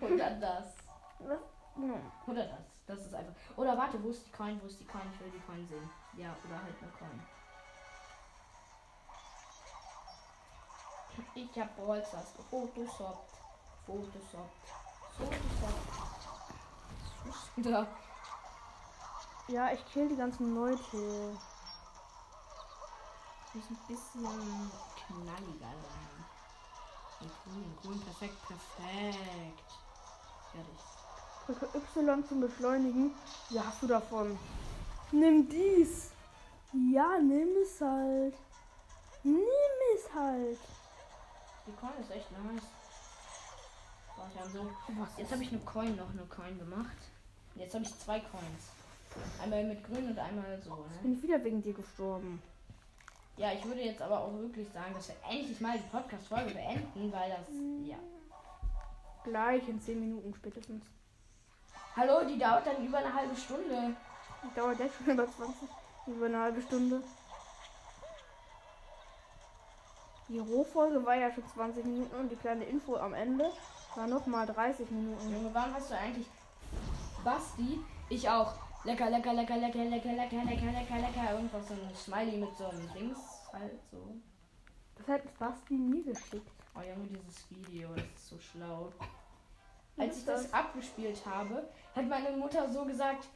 Oder das. Was? Oder das. Das ist einfach. Oder warte, wo ist die Coin? Wo ist die Coin? Ich will die Coin sehen. Ja, oder halt eine Coin. Ich hab. Photoshoppt. Photoshoppt. Was ist da? Ja, ich kill die ganzen Leute. Muss ein bisschen knalliger sein. In grün, in grün, perfekt, perfekt. Fertig. Drücke Y zum Beschleunigen. Ja, hast du davon. Nimm dies. Ja, nimm es halt. Nimm es halt. Die Coin ist echt nice. Haben so. Jetzt habe ich eine Coin noch eine Coin gemacht. Jetzt habe ich zwei Coins. Einmal mit grün und einmal so. Ne? Bin ich wieder wegen dir gestorben. Ja, ich würde jetzt aber auch wirklich sagen, dass wir endlich mal die Podcast-Folge beenden, weil das. Ja. Gleich in 10 Minuten spätestens. Hallo, die dauert dann über eine halbe Stunde. Die dauert jetzt schon über 20, über eine halbe Stunde. Die Rohfolge war ja schon 20 Minuten und die kleine Info am Ende war noch mal 30 Minuten. Junge, warum hast du eigentlich Basti? Ich auch. Lecker, lecker, lecker, lecker, lecker, lecker, lecker, lecker, lecker. Irgendwas so ein Smiley mit so einem Dings halt so. Das hat Basti mir geschickt. Oh Junge, dieses Video, das ist so schlau. Als ich das abgespielt habe, hat meine Mutter so gesagt,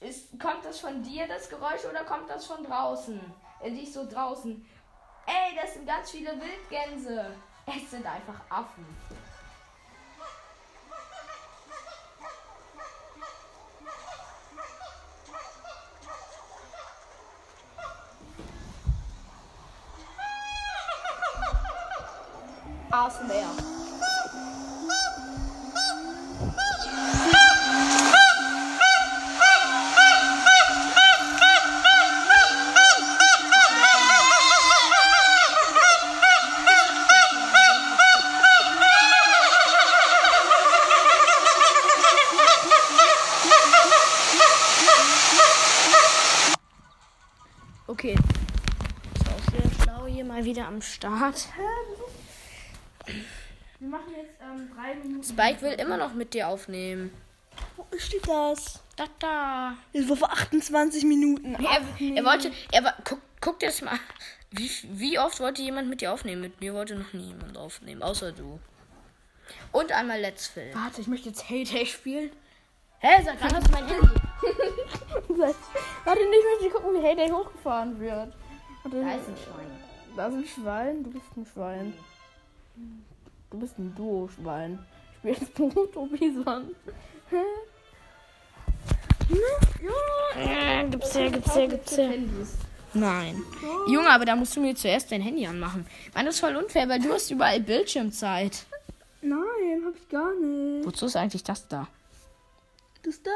ist, kommt das von dir, das Geräusch, oder kommt das von draußen? Äh, nicht so draußen. Ey, das sind ganz viele Wildgänse. Es sind einfach Affen. ASMR. Okay. Ist auch sehr schlau hier mal wieder am Start. Wir machen jetzt ähm, drei Minuten. Spike will immer noch mit dir aufnehmen. Wo steht das? Da, da. Es war vor 28 Minuten. Er, er wollte, er war, guck, guck dir das mal. Wie, wie oft wollte jemand mit dir aufnehmen? Mit mir wollte noch nie jemand aufnehmen, außer du. Und einmal Let's Film. Warte, ich möchte jetzt Heyday spielen. Hä, sag dann hast du mein Handy. Warte, ich möchte gucken, wie Heyday hochgefahren wird. Warte, Da ist ein Schwein. Da ist ein Schwein. Du bist ein Schwein. Du bist ein Duo-Schwein. Ich spiele jetzt Boruto Bison. Hä? Ja, gibt's ja, gibt's ja, gibt's ja. Handys. Nein. Junge, aber da musst du mir zuerst dein Handy anmachen. Mann, das ist voll unfair, weil du hast überall Bildschirmzeit. Nein, hab ich gar nicht. Wozu ist eigentlich das da? Das da?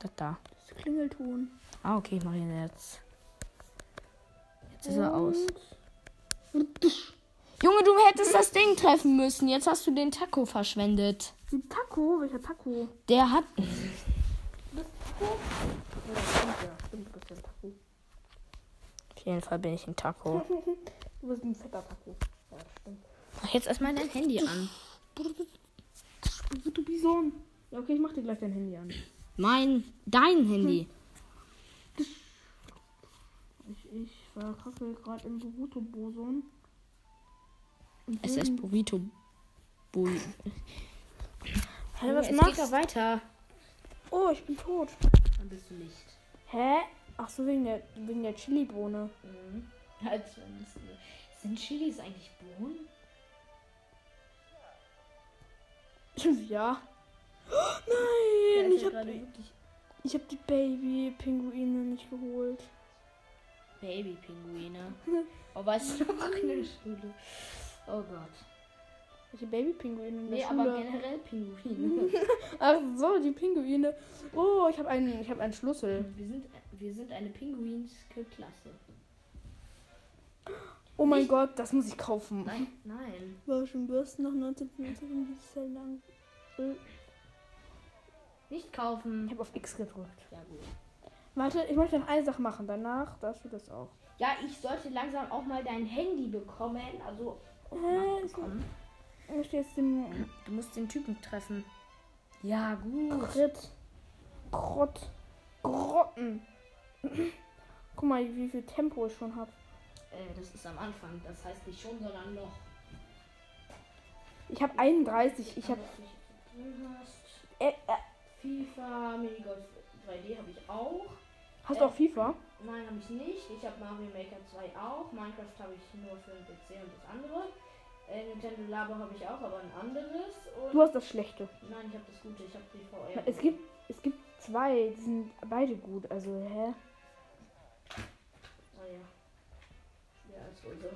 Das da. Das ist Klingelton. Ah, okay, ich mach ihn jetzt. Jetzt ist er aus. Junge, du hättest das Ding treffen müssen. Jetzt hast du den Taco verschwendet. Ein Taco? Welcher Taco? Der hat. Das Taco? Ja, stimmt ja. Stimmt, du bist ein Taco. Auf jeden Fall bin ich ein Taco. Du bist ein fetter Taco. Ja, das stimmt. Mach jetzt erstmal dein Handy an. Boruto Bison. Ja, okay, ich mach dir gleich dein Handy an. Mein, dein Handy. Ich, ich verkacke gerade im Boruto Boson. Es ist Burrito. Bui. Hä, was es machst geht doch weiter. Oh, ich bin tot. Dann bist du nicht. Hä? Ach so, wegen der, wegen der Chili-Bohne. Mhm. Als es- Sind Chilis eigentlich Bohnen? ja. Oh, nein, ich hab, wirklich ich hab die Baby-Pinguine nicht geholt. Baby-Pinguine. Oh, weißt du noch in der Schule? Oh Gott. Welche Baby-Pinguine Nee, Schule? aber generell Pinguine. Ach so, die Pinguine. Oh, ich habe einen, ich hab einen Schlüssel. wir, sind, wir sind eine Pinguins-Klasse. Oh mein Gott, das muss ich kaufen. Nein, nein. War schon Bürsten nach 1995 und die ist sehr lang. Nicht Ich kaufen. habe auf X gedrückt. Ja, gut. Warte, ich möchte noch eine Sache machen. Danach darfst du das auch. Ja, ich sollte langsam auch mal dein Handy bekommen. Also, Hä? bekommen. Ich möchte jetzt den Du musst den Typen treffen. Ja, gut. Krit. Grott. Grotten. Guck mal, wie viel Tempo ich schon habe. Äh, das ist am Anfang. Das heißt nicht schon, sondern noch. Ich habe 31. Ich habe. Äh, äh, FIFA, Minigolf 3D habe ich auch. hast du auch FIFA? Nein, habe ich nicht. Ich habe Mario Maker 2 auch. Minecraft habe ich nur für den PC und das andere. Äh, Nintendo Labo habe ich auch, aber ein anderes. Und Du hast das Schlechte. Nein, ich habe das Gute. Ich habe die VR. Es gibt, es gibt zwei, die sind beide gut. Also, hä? Oh ja. Ja, ist wohl so.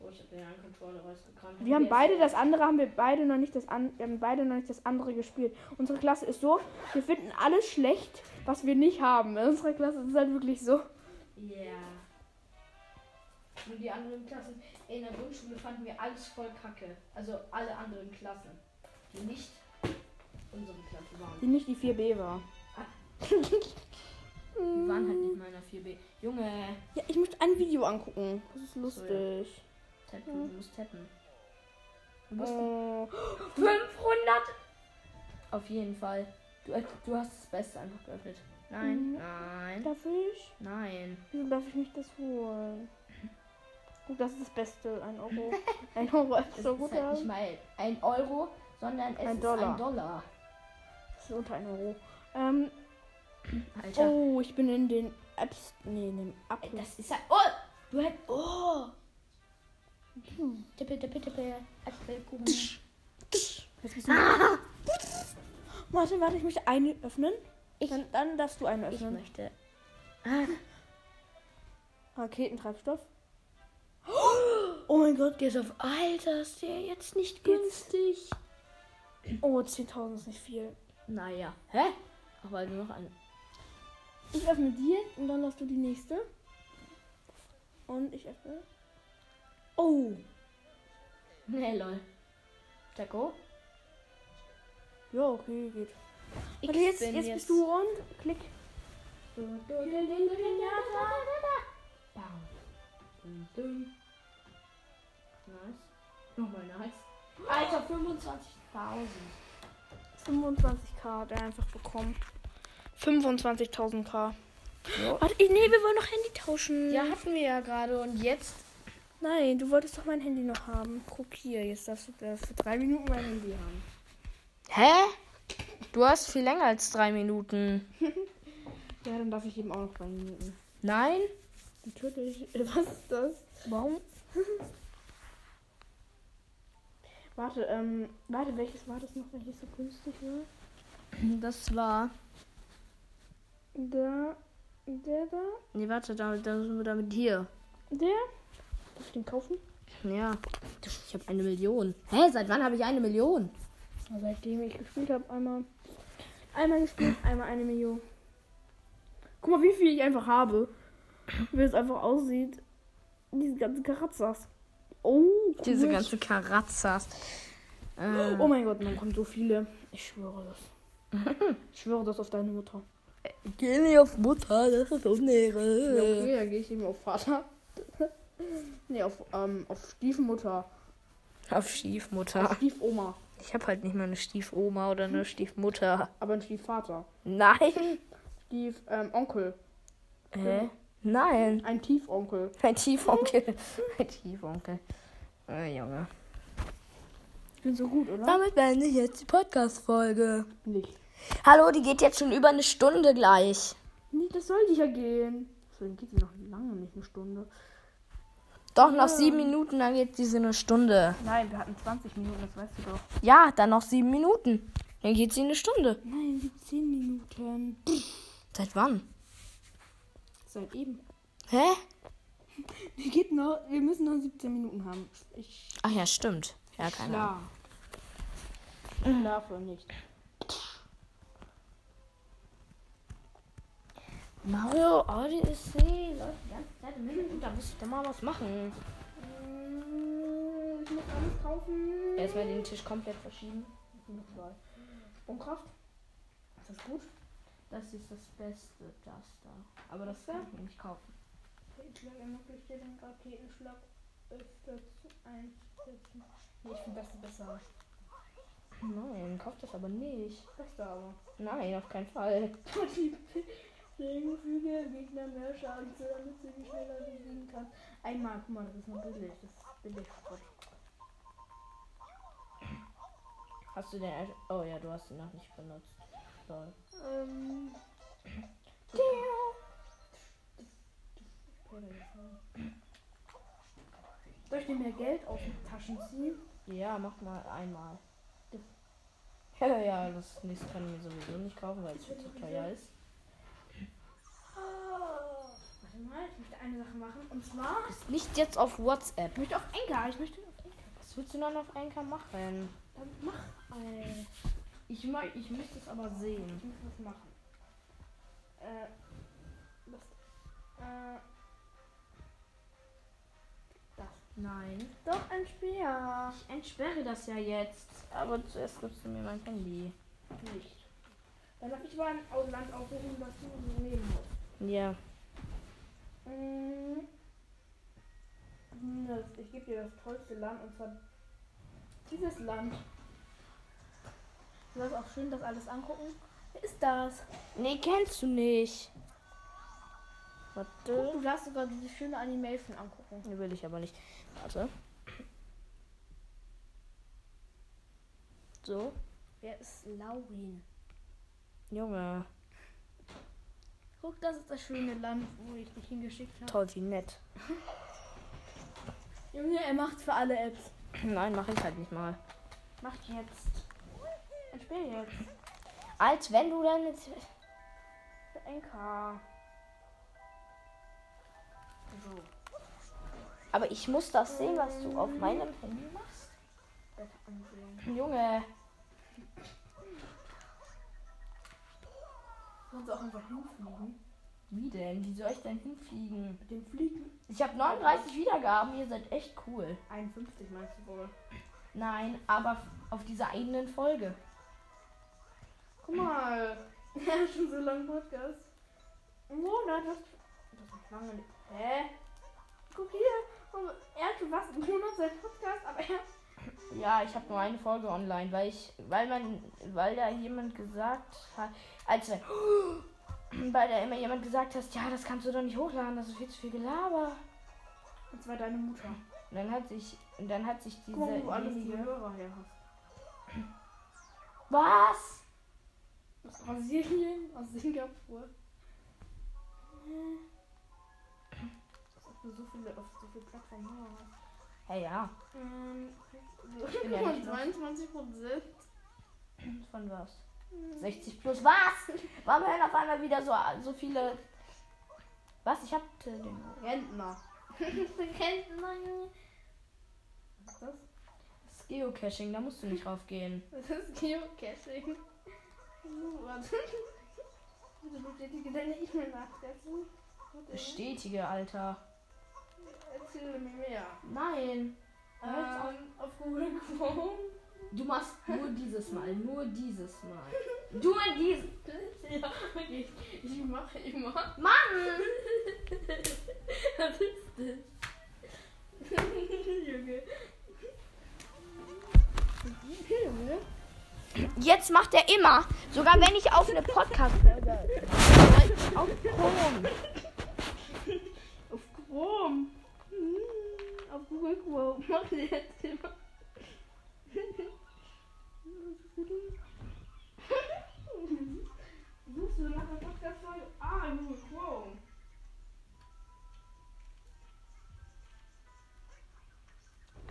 Oh, ich habe den einen Controller rausgekramt. Wir haben beide das andere, haben wir beide noch nicht das an, wir haben beide noch nicht das andere gespielt. Unsere Klasse ist so, wir finden alles schlecht, was wir nicht haben. In unserer Klasse ist halt wirklich so. Ja. Und die anderen Klassen in der Grundschule fanden wir alles voll kacke. Also alle anderen Klassen, die nicht unsere Klasse waren. Die nicht die 4B war. Die waren halt nicht meiner 4B. Junge, Ja, ich möchte ein Video angucken. Das ist lustig. tappen, du musst tappen. Du musst Oh. 500! Auf jeden Fall. Du, du hast das Beste einfach geöffnet. Nein, Mhm. nein, Darf ich? nein. Wieso darf ich mich das holen? Gut, das ist das Beste. Ein Euro. Ein Euro ist so ist gut. halt ja. nicht mal ein Euro, sondern es Ein ist Dollar. ein Dollar. Das ist unter ein Euro. Ähm, Alter. oh, ich bin in den Apps. Nee, in dem App. Das ist halt. Oh! Du hättest. Oh! Tippe, tippe, tippe. Apfelkuchen. Jetzt bist du Warte, warte, ich möchte eine öffnen. Dann, dann darfst du eine Ich öffnen. möchte. Raketentreibstoff. Oh mein Gott. Der ist auf. Alter, ist der jetzt nicht günstig? Oh, 10.000 ist nicht viel. Naja. Hä? Ach, weil du noch eine. Ich öffne die und dann darfst du die nächste. Und ich öffne. Oh. Nee, lol. Taco? Ja, okay, geht. Ich Warte, jetzt, bin jetzt, bist du und klick. Nice. Nochmal nice. Alter, 25.000. 25k hat er einfach bekommen. 25.000k. Ja. Warte, nee, wir wollen noch Handy tauschen. Ja, hatten wir ja gerade und jetzt. Nein, du wolltest doch mein Handy noch haben. Guck hier, jetzt darfst du das für drei Minuten mein Handy haben. Hä? Du hast viel länger als drei Minuten. Ja, dann darf ich eben auch noch drei Minuten. Nein? Natürlich. Was ist das? Warum? Warte, ähm, warte, welches war das noch, welches so günstig war? Das war. Der, der da, Nee, warte, damit, damit, damit hier. der. Darf ich den kaufen? Ja. Ich habe eine Million. Hä? Seit wann habe ich eine Million? Seitdem ich gespielt habe, einmal, einmal gespielt, einmal eine Million. Guck mal, wie viel ich einfach habe. Wie es einfach aussieht. Diese ganzen Karazzas. Oh, cool. Diese ganzen Karazzas. Äh, Oh mein Gott, man kommt so viele. Ich schwöre das. Ich schwöre das auf deine Mutter. Geh nicht auf Mutter, das ist Ja, Unehre. okay, da gehe ich eben auf Vater. nee, auf, ähm, auf Stiefmutter. Auf Stiefmutter. Stiefoma. Ich habe halt nicht mal eine Stiefoma oder eine Stiefmutter. Aber ein Stiefvater. Nein. Stief, ähm, Onkel. Hä? Nein. Ein Tiefonkel. Ein Tiefonkel. Ein Tiefonkel. Äh, Junge. Ich bin so gut, oder? Damit beende ich jetzt die Podcast-Folge. Nicht. Hallo, die geht jetzt schon über eine Stunde gleich. Nee, das soll ja gehen. Deswegen geht sie noch lange nicht eine Stunde. Doch, noch sieben Minuten, dann geht diese eine Stunde. Nein, wir hatten 20 Minuten, das weißt du doch. Ja, dann noch sieben Minuten. Dann geht sie eine Stunde. Nein, die 10 Minuten. Seit wann? Seit eben. Hä? Die geht noch, wir müssen noch 17 Minuten haben. Ich Ach ja, stimmt. Ja, keine Ahnung. schlafe nicht. Mario Odyssey läuft die ganze Zeit im Hintergrund. Da muss ich doch mal was machen. Mm, Ich muss alles kaufen. Erstmal den Tisch komplett verschieben. Zwei. Sprungkraft. Ist das gut? Das ist das Beste, das da. Aber das kann ich nicht kaufen. Ich schlage immer durch den Raketenschlag öfter zu einsetzen. Nee, ich finde das besser. Nein, kauft das aber nicht. Beste aber. Nein, auf keinen Fall. Regenfüge Gegner mehr Schaden zu, damit sie die schneller besiegen kann. Einmal, guck mal, das ist noch billig. Das ist billig Sport. Hast du den. Oh ja, du hast ihn noch nicht benutzt. Toll. Ähm. Soll ich dir mehr Geld aus den Taschen ziehen? Ja, mach mal einmal. ja, das nächste kann ich mir sowieso nicht kaufen, weil es viel zu teuer ist. Warte mal, ich möchte eine Sache machen. Und zwar, nicht jetzt auf WhatsApp. ich möchte auf Enker. Ich möchte auf Enker. Was willst du dann auf Anchor machen? Dann mach. Äh, Ich, mach, ich müsste es aber sehen. ich muss was machen. Äh, das. Äh, das. Nein. Doch ein Speer. Ich entsperre das ja jetzt. Aber zuerst gibst du mir mein Handy. Nicht. Dann darf ich mal ein Ausland aussuchen, was du so nehmen musst. Ja. Das, ich gebe dir das tollste Land und zwar dieses Land. Du darfst auch schön das alles angucken. Wer ist das? Nee, kennst du nicht. Guck, Warte. du darfst sogar diese schöne Animation angucken. Nee, will ich aber nicht. Warte. So. Wer ist Laurin? Junge. Guck, das ist das schöne Land, wo ich dich hingeschickt habe. Toll, wie nett. Junge, er macht's für alle Apps. Nein, mache ich halt nicht mal. Macht jetzt. Ein Spiel jetzt. Als wenn du dann jetzt. Für Enka. So. Aber ich muss das sehen, was du auf meinem Handy machst. Junge. Kannst du auch einfach hinfliegen? Wie denn? Wie soll ich denn hinfliegen? Mit dem Fliegen? Ich habe 39 Wiedergaben. Ihr seid echt cool. 51 meinst du wohl? Nein, aber auf dieser einen Folge. Guck mal. Er hat schon so lange Podcast. Monat, das. Das ist lange nicht. Hä? Guck hier. Und Er hat schon einen Monat seinen Podcast, aber er. Ja, ich habe nur eine Folge online, weil ich, weil man, weil da jemand gesagt hat, als weil da immer jemand gesagt hat, ja, das kannst du doch nicht hochladen, das ist viel zu viel Gelaber. Und zwar deine Mutter. Und dann hat sich, und dann hat sich diese Guck wo alles die Hörer her hast. was? Aus Brasilien, aus Singapur. So viele, auf so viele Plattformen hast. Ja, ja. Ähm, bin ja nicht 22 Prozent. Von was? 60 plus was? Warum hören auf einmal wieder so, so viele? Was? Ich hatte den. Rentner. Rentner. Was ist das? Das ist Geocaching, da musst du nicht raufgehen. Das ist Geocaching. Warte. Bestätige deine E-Mail nachsetzen. Warte, Bestätige, Alter. Erzähle mir mehr. Nein. Ähm, auf Google Chrome. Du machst nur dieses Mal, nur dieses Mal. Du mal dieses. Ja, ich, ich mache immer. Mann! Was ist das? Junge. Junge. Jetzt macht er immer. Sogar wenn ich auf eine Podcast-Folge. auf Chrome. Auf Chrome. Hm, Auf Google Chrome. Mach ich jetzt immer.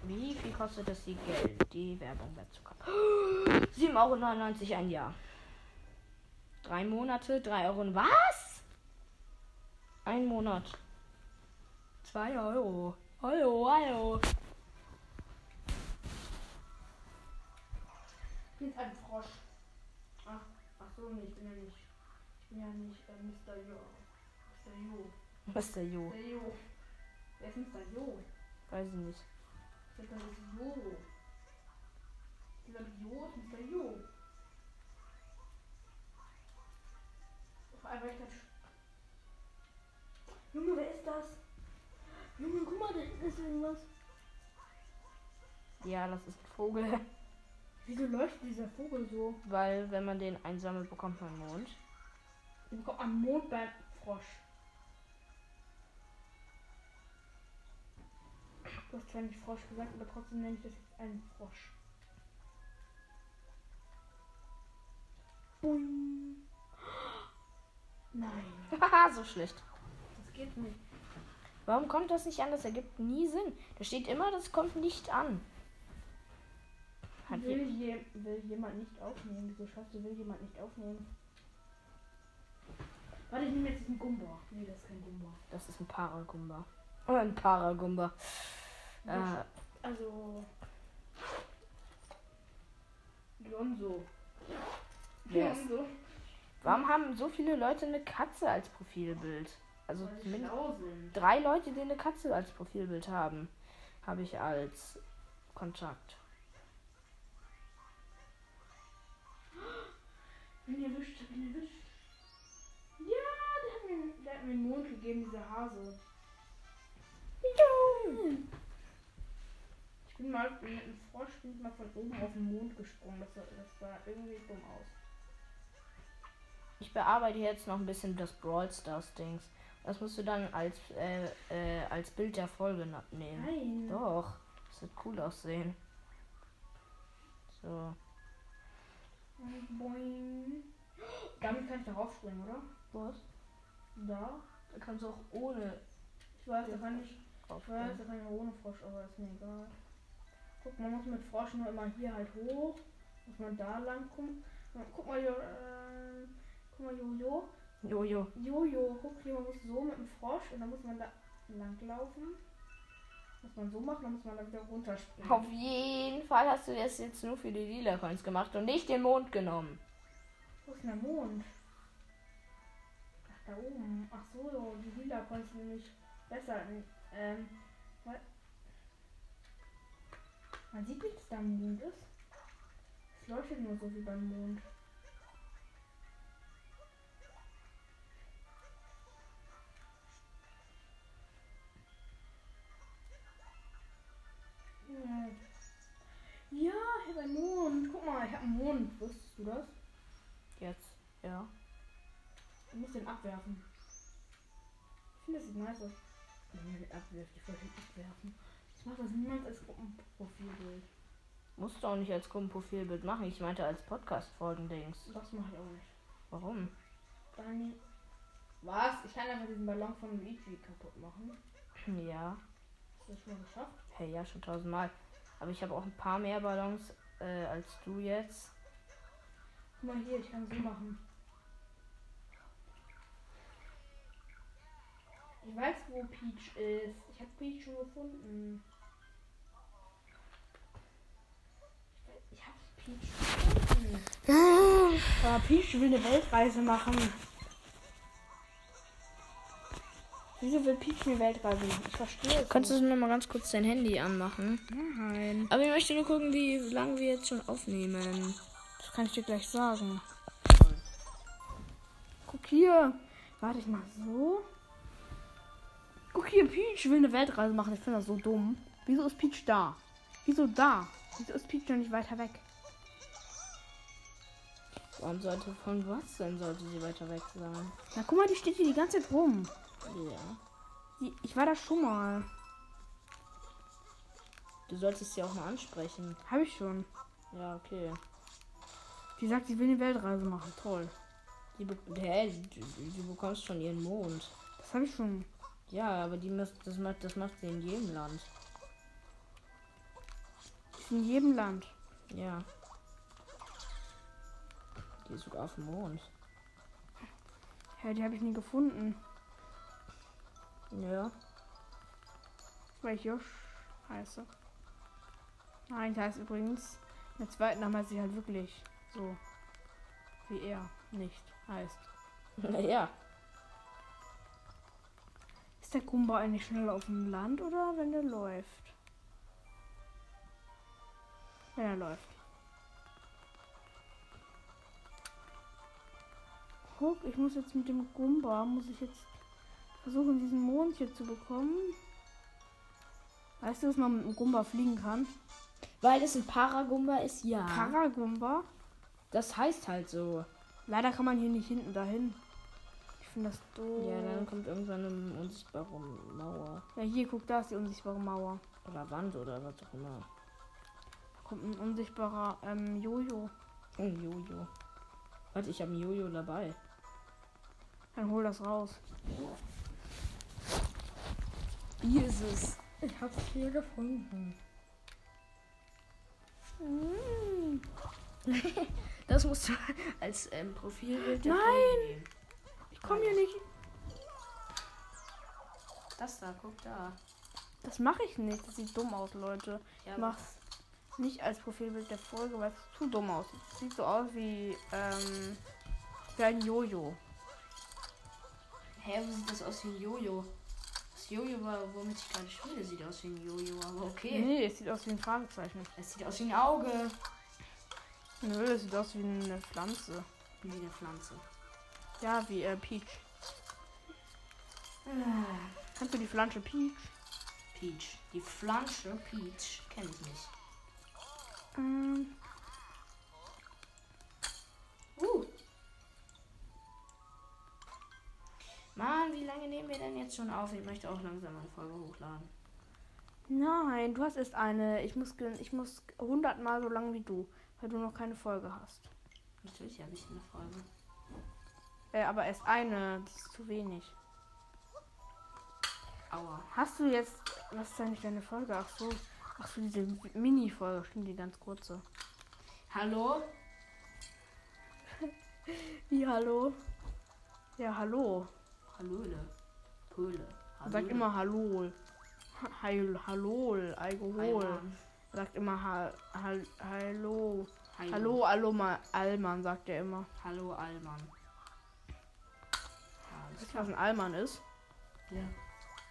Wie viel kostet es die Geld? Die Werbung dazu kommt. 7,99 Euro ein Jahr. Drei Monate, 3 Euro. Was? Ein Monat. 2 Euro. Hallo, hallo. Ich bin ein Frosch. Ach, ach so, nee, ich bin ja nicht. Ich bin ja nicht äh, Mr. Jo. Mr. Jo. Der Jo? Mr. Jo. Wer ist Mr. Jo? Weiß ich nicht. Ich glaube, das ist Jo. Ich glaube, Jo ist Mr. Jo. Auf einmal ich sch- Junge, wer ist das? Junge, guck mal, da ist irgendwas. Ja, das ist ein Vogel. Wieso leuchtet dieser Vogel so? Weil, wenn man den einsammelt, bekommt man Mond. Den bekommt am Mond beim Frosch. Du hast zwar nicht Frosch gesagt, aber trotzdem nenne ich das jetzt einen Frosch. Boing. Nein, Haha, so schlecht. das geht nicht. Warum kommt das nicht an? Das ergibt nie Sinn. Da steht immer, das kommt nicht an. Je Will, je, will jemand nicht aufnehmen? Wieso schafft du, will jemand nicht aufnehmen? Warte, ich nehme jetzt diesen Gumba. Nee, das ist kein Gumba. das ist ein Paragumba. Oder ein Paragumba. Äh, Also. Lonzo. Lonzo. warum haben so viele Leute eine Katze als Profilbild? Also drei Leute, die eine Katze als Profilbild haben, habe ich als Kontakt. Bin erwischt, bin erwischt. Ja, der hat mir, der hat mir einen Mond gegeben, dieser Hase. Ich bin mal mit einem Frosch bin ich mal von oben auf den Mond gesprungen. Das das sah irgendwie dumm aus. Ich bearbeite jetzt noch ein bisschen das Brawl Stars Dings. Das musst du dann als, äh, äh, als Bild der Folge nehmen. Nein. Doch, das wird cool aussehen. So, Boing. Damit kann ich darauf springen, oder? was? Da. Da kannst du auch ohne Ich weiß, da kann ich. Ich weiß, da kann ich auch ohne Frosch, aber ist mir egal. Guck, man muss mit Frosch nur immer hier halt hoch. Muss man da lang kommen. Guck mal, jo, äh, guck mal, Jojo. Jojo. Jojo, guck hier, man muss so mit dem Frosch und dann muss man da lang laufen. Muss man so machen, dann muss man da wieder runterspringen. Auf jeden Fall hast du das jetzt nur für die lila Coins gemacht und nicht den Mond genommen. Wo ist denn der Mond? Ach, da oben. Ach so, die Lila konnte nämlich besser. Ähm, man sieht nicht, dass da ein Mond ist. Es leuchtet nur so wie beim Mond. Ja. Ja, ich habe einen Mond. Guck mal, ich habe einen Mond. Wusstest du das? Jetzt, ja. Ich muss den abwerfen. Ich finde, das sieht nice aus. Wenn man den abwirft, ich wollte ihn abwerfen. Ich mache das niemals als Gruppenprofilbild. Musst du auch nicht als Gruppenprofilbild machen. Ich meinte als Podcast-Folgen-Dings. Das mache ich auch nicht. Warum? Dani. Was? Ich kann einfach diesen Ballon von Luigi kaputt machen. Ja. Hast du das schon mal geschafft? Hey, ja, schon tausendmal. Aber ich habe auch ein paar mehr Ballons äh, als du jetzt. Guck mal hier, ich kann so machen. Ich weiß, wo Peach ist. Ich habe Peach schon gefunden. Ich habe Peach gefunden. Aber Peach will eine Weltreise machen. Wieso will Peach eine Weltreise machen? Ich verstehe es Kannst nicht. du noch mal ganz kurz dein Handy anmachen? Nein. Aber ich möchte nur gucken, wie lange wir jetzt schon aufnehmen. Das kann ich dir gleich sagen. Guck hier. Warte, ich mach so. Guck hier, Peach will eine Weltreise machen. Ich finde das so dumm. Wieso ist Peach da? Wieso da? Wieso ist Peach noch nicht weiter weg? Warum sollte von was denn sollte sie weiter weg sein? Na guck mal, die steht hier die ganze Zeit rum. Ja. Ich war da schon mal. Du solltest sie auch mal ansprechen. Habe ich schon. Ja, okay. Die sagt, sie will eine Weltreise machen. Toll. Die be Hä, du, du bekommst schon ihren Mond. Das habe ich schon. Ja, aber die müsst, das, macht, das macht sie in jedem Land. In jedem Land. Ja. Die ist sogar auf dem Mond. Ja, die habe ich nie gefunden. Ja. Weil ich Josh heiße. Nein, ich heiße übrigens. Der zweiten Name heißt sie halt wirklich so. Wie er nicht heißt. ja. Ist der Kumba eigentlich schneller auf dem Land oder wenn er läuft? Wenn er läuft. Guck, ich muss jetzt mit dem Gumba, muss ich jetzt versuchen, diesen Mond hier zu bekommen. Weißt du, dass man mit dem Gumba fliegen kann? Weil es ein Paragumba ist, ja. Paragumba? das heißt halt so. Leider kann man hier nicht hinten dahin. Ich finde das doof. Ja, dann kommt irgendwann eine unsichtbare Mauer. Ja, hier, guck, da ist die unsichtbare Mauer. Oder Wand oder was auch immer. Da kommt ein unsichtbarer ähm, Jojo. Ein Jojo. Warte, ich habe ein Jojo dabei. Dann hol das raus. Wie ist es? Ich hab's hier gefunden. Mm. Das musst du als ähm, Profilbild der Nein! Ich komm hier nicht. Das da, guck da. Das mache ich nicht. Das sieht dumm aus, Leute. Ja, Ich mach's nicht als Profilbild der Folge, weil es zu dumm aussieht. Sieht so aus wie, ähm, wie ein Jojo. Hä, wo sieht das aus wie ein Jojo? Das Jojo, war, womit ich gerade spiele, sieht aus wie ein Jojo, aber okay. Nee, es sieht aus wie ein Fragezeichen. Es sieht aus wie ein Auge. Nö, es sieht aus wie eine Pflanze. Wie eine Pflanze. Ja, wie äh, Peach. Kannst du die Pflanze Peach? Peach. Die Pflanze Peach kenne ich nicht. Ähm, Mann, wie lange nehmen wir denn jetzt schon auf? Ich möchte auch langsam eine Folge hochladen. nein, du hast erst eine. Ich muss, ich muss hundertmal so lang wie du, weil du noch keine Folge hast. Natürlich habe ich eine Folge. Äh, aber erst eine. Das ist zu wenig. Aua. Hast du jetzt. Was ist eigentlich deine Folge? Ach so. Ach so, diese Mini-Folge. Stimmt, die ganz kurze. Hallo? Wie, hallo? Ja, hallo. Hallöle. Pöle. Er sagt immer Hallo. Heil, Hallo, Alkohol. Er sagt immer ha, hal, Hallo. Hallo. Hallo, mal Allmann, sagt er immer. Hallo. Alles Weißt du, was ein Allmann ist? Ja.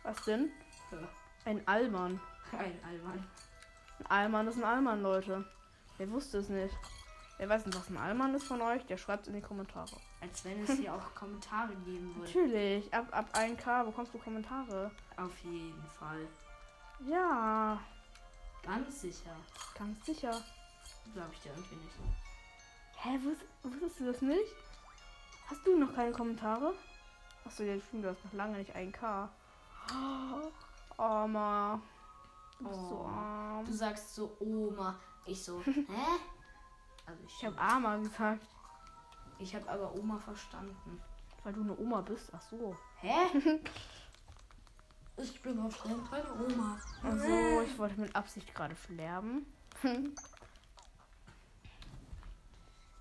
Was denn? Ja. Ein Allmann. Ein Alman. Ein Allmann ist ein Allmann, Leute. Wer wusste es nicht? Wer weiß nicht, was ein Allmann ist von euch? Der schreibt in die Kommentare. Als wenn es hier auch Kommentare geben würde. Natürlich, ab, ab 1K bekommst du Kommentare. Auf jeden Fall. Ja, Ganz sicher. ganz sicher. Glaube ich dir irgendwie nicht. Hä, wus wusstest du das nicht? Hast du noch keine Kommentare? Achso, ja, stimmt, du hast noch lange nicht 1K. Oh, Armer. Du bist so Oh. arm. Du sagst so Oma. Ich so, hä? Also ich, Ich habe Armer gesagt, ich habe aber Oma verstanden. weil du eine Oma bist. Ach so. Hä? ich bin auf jeden Fall Oma. Also, ich wollte mit Absicht gerade sterben.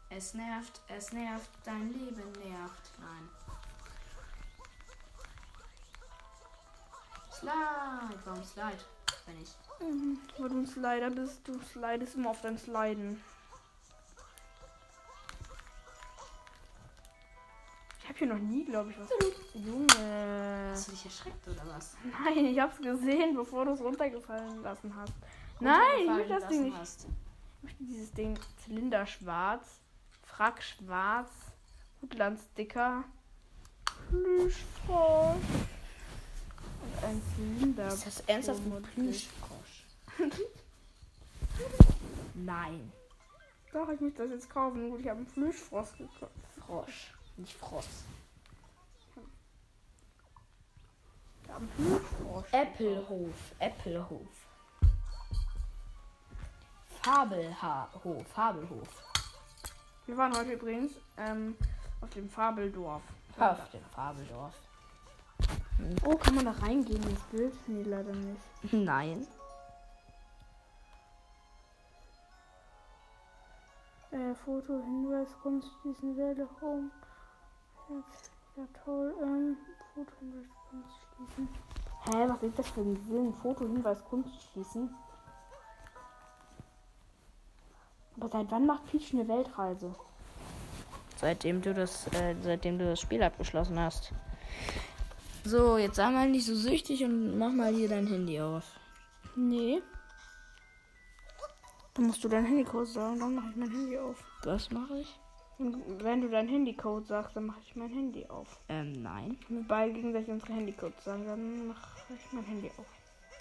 Es nervt, es nervt, dein Leben nervt. Nein. Slide, warum Slide? Wenn ich. Mhm, Weil du ein Slider bist, du slidest immer auf dein Sliden. Ich habe hier noch nie, glaube ich, was. Junge. Hast du dich erschreckt oder was? Nein, ich hab's gesehen, bevor du es runtergefallen lassen hast. Nein, ich möchte das Ding nicht. Hast. Ich möchte dieses Ding Zylinder schwarz, Frack schwarz, Hutlandsticker, Plüschfrosch und ein Zylinder. Ist das ernsthaft ein Plüsch? Plüschfrosch? Nein. Doch, ich muss das jetzt kaufen. Gut, ich habe einen Plüschfrosch gekauft. Frosch, nicht Frosch. Ich habe einen Plüschfrosch. Äppelhof, Äppelhof. Fabelhof, Fabelhof. Wir waren heute übrigens ähm, auf dem Fabeldorf. Auf dem Fabeldorf. Oh, kann man da reingehen ins Bild? Nee, leider nicht. Nein. Äh, Foto, Hinweis, Kunst, schließen, Welle, Home. Ja toll, ähm, Foto, Hinweis, Kunst, schließen. Hä, was ist das für ein Sinn? Foto, Hinweis, Kunst, schließen? Aber seit wann macht Peach eine Weltreise? Seitdem du das, äh, seitdem du das Spiel abgeschlossen hast. So, jetzt sei mal nicht so süchtig und mach mal hier dein Handy auf. Nee. Dann musst du deinen Handycode sagen, dann mache ich mein Handy auf. Was mache ich? Und wenn du deinen Handycode sagst, dann mache ich mein Handy auf. Ähm, nein. Wenn wir beide gegenseitig unsere Handycodes sagen, dann mache ich mein Handy auf.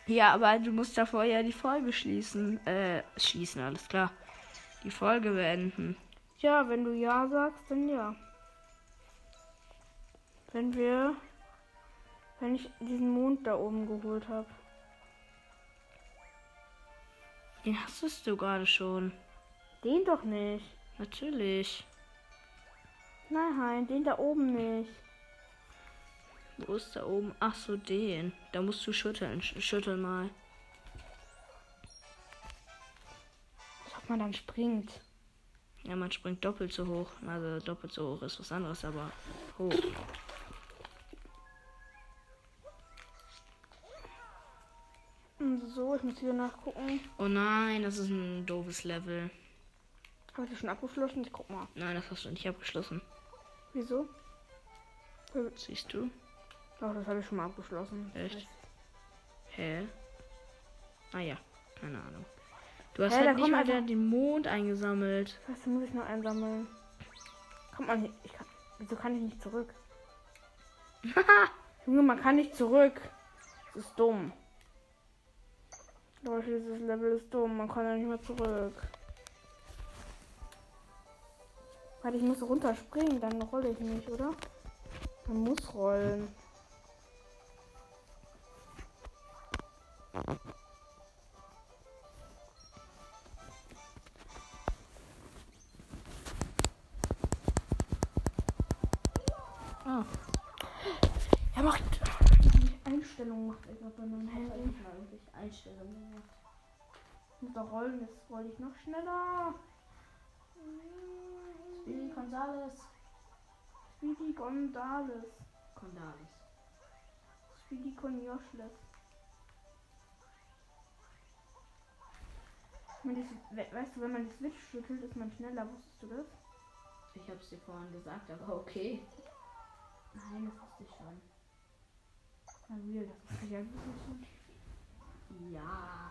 Ja, aber du musst davor ja die Folge schließen. Äh, schließen, alles klar. Die Folge beenden. Ja, wenn du ja sagst, dann ja. Wenn wir. Wenn ich diesen Mond da oben geholt habe. Den hast du gerade schon. Den doch nicht. Natürlich. Nein, den da oben nicht. Wo ist da oben? Ach so, den. Da musst du schütteln. Sch- Schüttel mal. Als ob man dann springt. Ja, man springt doppelt so hoch. Also doppelt so hoch ist was anderes, aber hoch. So, ich muss hier nachgucken. Oh nein, das ist ein doofes Level. Habe ich das schon abgeschlossen? Ich guck mal. Nein, das hast du nicht abgeschlossen. Wieso? Siehst du? Doch, das habe ich schon mal abgeschlossen. Echt? Hä? Ah ja, keine Ahnung. Du hast Hä, halt da nicht mal den- Mond eingesammelt. Scheiße, muss ich noch einsammeln. Kommt man hier. Ich kann, wieso kann ich nicht zurück? Junge, man kann nicht zurück. Das ist dumm. Leute, dieses Level ist dumm. Man kann ja nicht mehr zurück. Warte, ich muss runterspringen, dann rolle ich nicht, oder? Man muss rollen. Ah. Er macht. Die Einstellung macht er bei meinem Handy. Einstellungen gemacht. Ich muss doch rollen, jetzt roll ich noch schneller. Billy Gonzales. Speedy Gonzales. Condalis. Speedy we- weißt du, wenn man die Switch schüttelt, ist man schneller. Wusstest du das? Ich hab's dir vorhin gesagt, aber okay. Nein, das wusste ich schon. Na real, das wusste ich ja schon. Ja.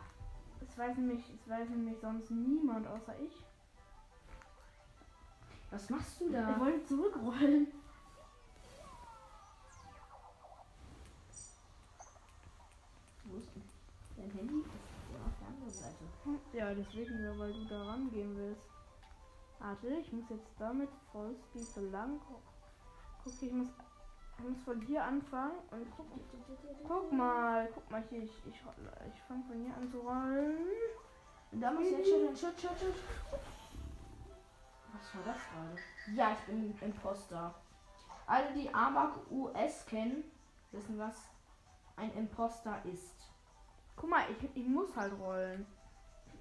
Es weiß nämlich, es weiß nämlich sonst niemand außer ich. Was machst du Ich da? wollte zurückrollen. Wo ist denn? Dein Handy ist ja auf der anderen Seite. Ja, deswegen, weil du da rangehen willst. Warte, ich muss jetzt damit Vollspeed so lang. Guck, ich muss, ich muss von hier anfangen und guck, guck mal, guck mal hier, ich, ich, ich fange von hier an zu rollen. Da muss jetzt schütteln, schütt, schütt, schütt. Was war das gerade? Ja, ich bin Imposter. Alle, die Amok US kennen, wissen, was ein Imposter ist. Guck mal, ich, ich muss halt rollen.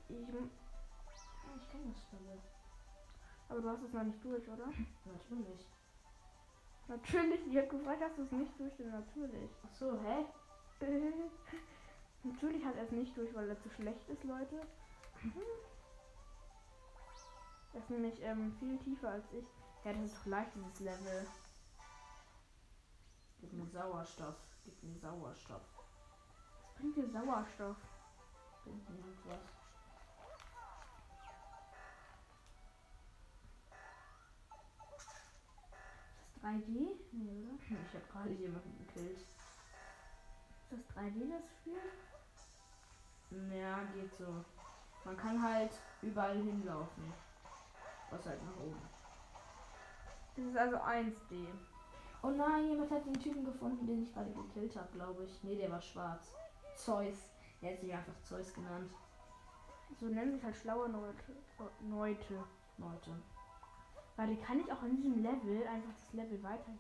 Ich, Ich kenne das Spiel. aber du hast es noch nicht durch, oder? Natürlich. Natürlich, ich hab gefragt, hast du es nicht durch, denn natürlich. Ach so, hä? natürlich hat er es nicht durch, weil er zu schlecht ist, Leute. Er ist nämlich ähm, viel tiefer als ich. Ja, das ist doch leicht, dieses Level. Gib mir Sauerstoff. Gib mir Sauerstoff. Was bringt dir Sauerstoff? Bringt mir irgendwas. Ist das 3D? Nee, oder? Ich habe gerade jemanden gekillt. Ist das 3D, das Spiel? Ja, geht so. Man kann halt überall hinlaufen. Was halt nach oben. Das ist also 1D. Oh nein, jemand hat den Typen gefunden, den ich gerade gekillt habe, glaube ich. Nee, der war schwarz. Zeus. Er hat sich einfach Zeus genannt. So nennen sich halt schlaue Leute. Leute. Leute. Warte, kann ich auch in diesem Level einfach das Level weiter.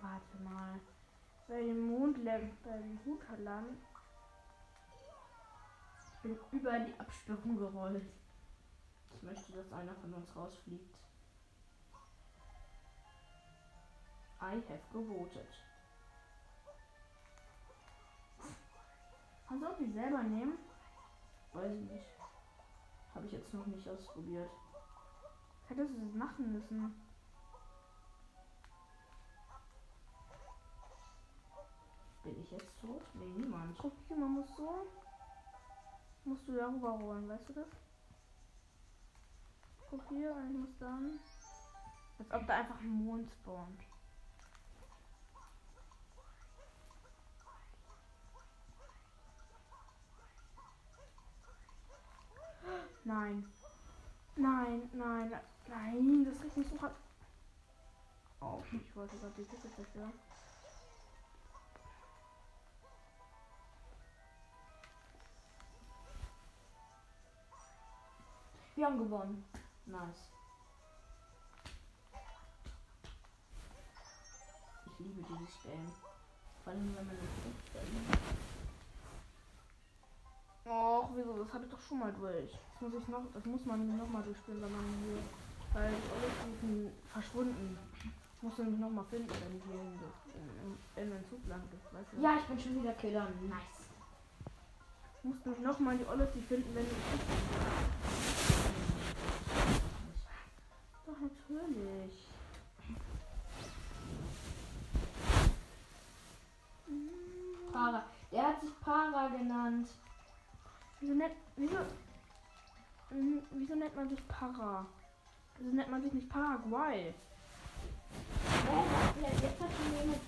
Warte mal. Bei dem Mondlevel, bei dem Hutland. Ich bin über die Absperrung gerollt. Ich möchte, dass einer von uns rausfliegt. I have gewotet. Kannst du auch die selber nehmen? Weiß ich nicht. Habe ich jetzt noch nicht ausprobiert. Hättest du das machen müssen. Bin ich jetzt tot? Nee, niemand. Guck man muss so. Musst du darüber rollen, weißt du das? Hier, und ich muss dann. Als ob da einfach ein Mond spawnt. Nein. Nein, nein, nein, das regt mich so hart. Oh, ich wollte gerade die Kiste zerstören. Wir haben gewonnen. Nice. Ich liebe dieses Game. Vor allem, wenn man es Och, wieso? Das hatte ich doch schon mal durch. Das muss ich noch, das muss man noch mal durchspielen, wenn man hier. Weil Olive verschwunden. Ich muss nämlich noch mal finden, wenn ich hier in, in, in den Zug lande. Weißt du? Ja, ich bin schon wieder Killer. Nice. Ich muss nämlich noch mal die Olive finden, wenn ich. Doch, natürlich. Para. Der hat sich Para genannt. Wieso nennt, wieso, Mhm, wieso nennt man sich Para? Wieso nennt man sich nicht Paraguay? Ja, jetzt hat schon jemand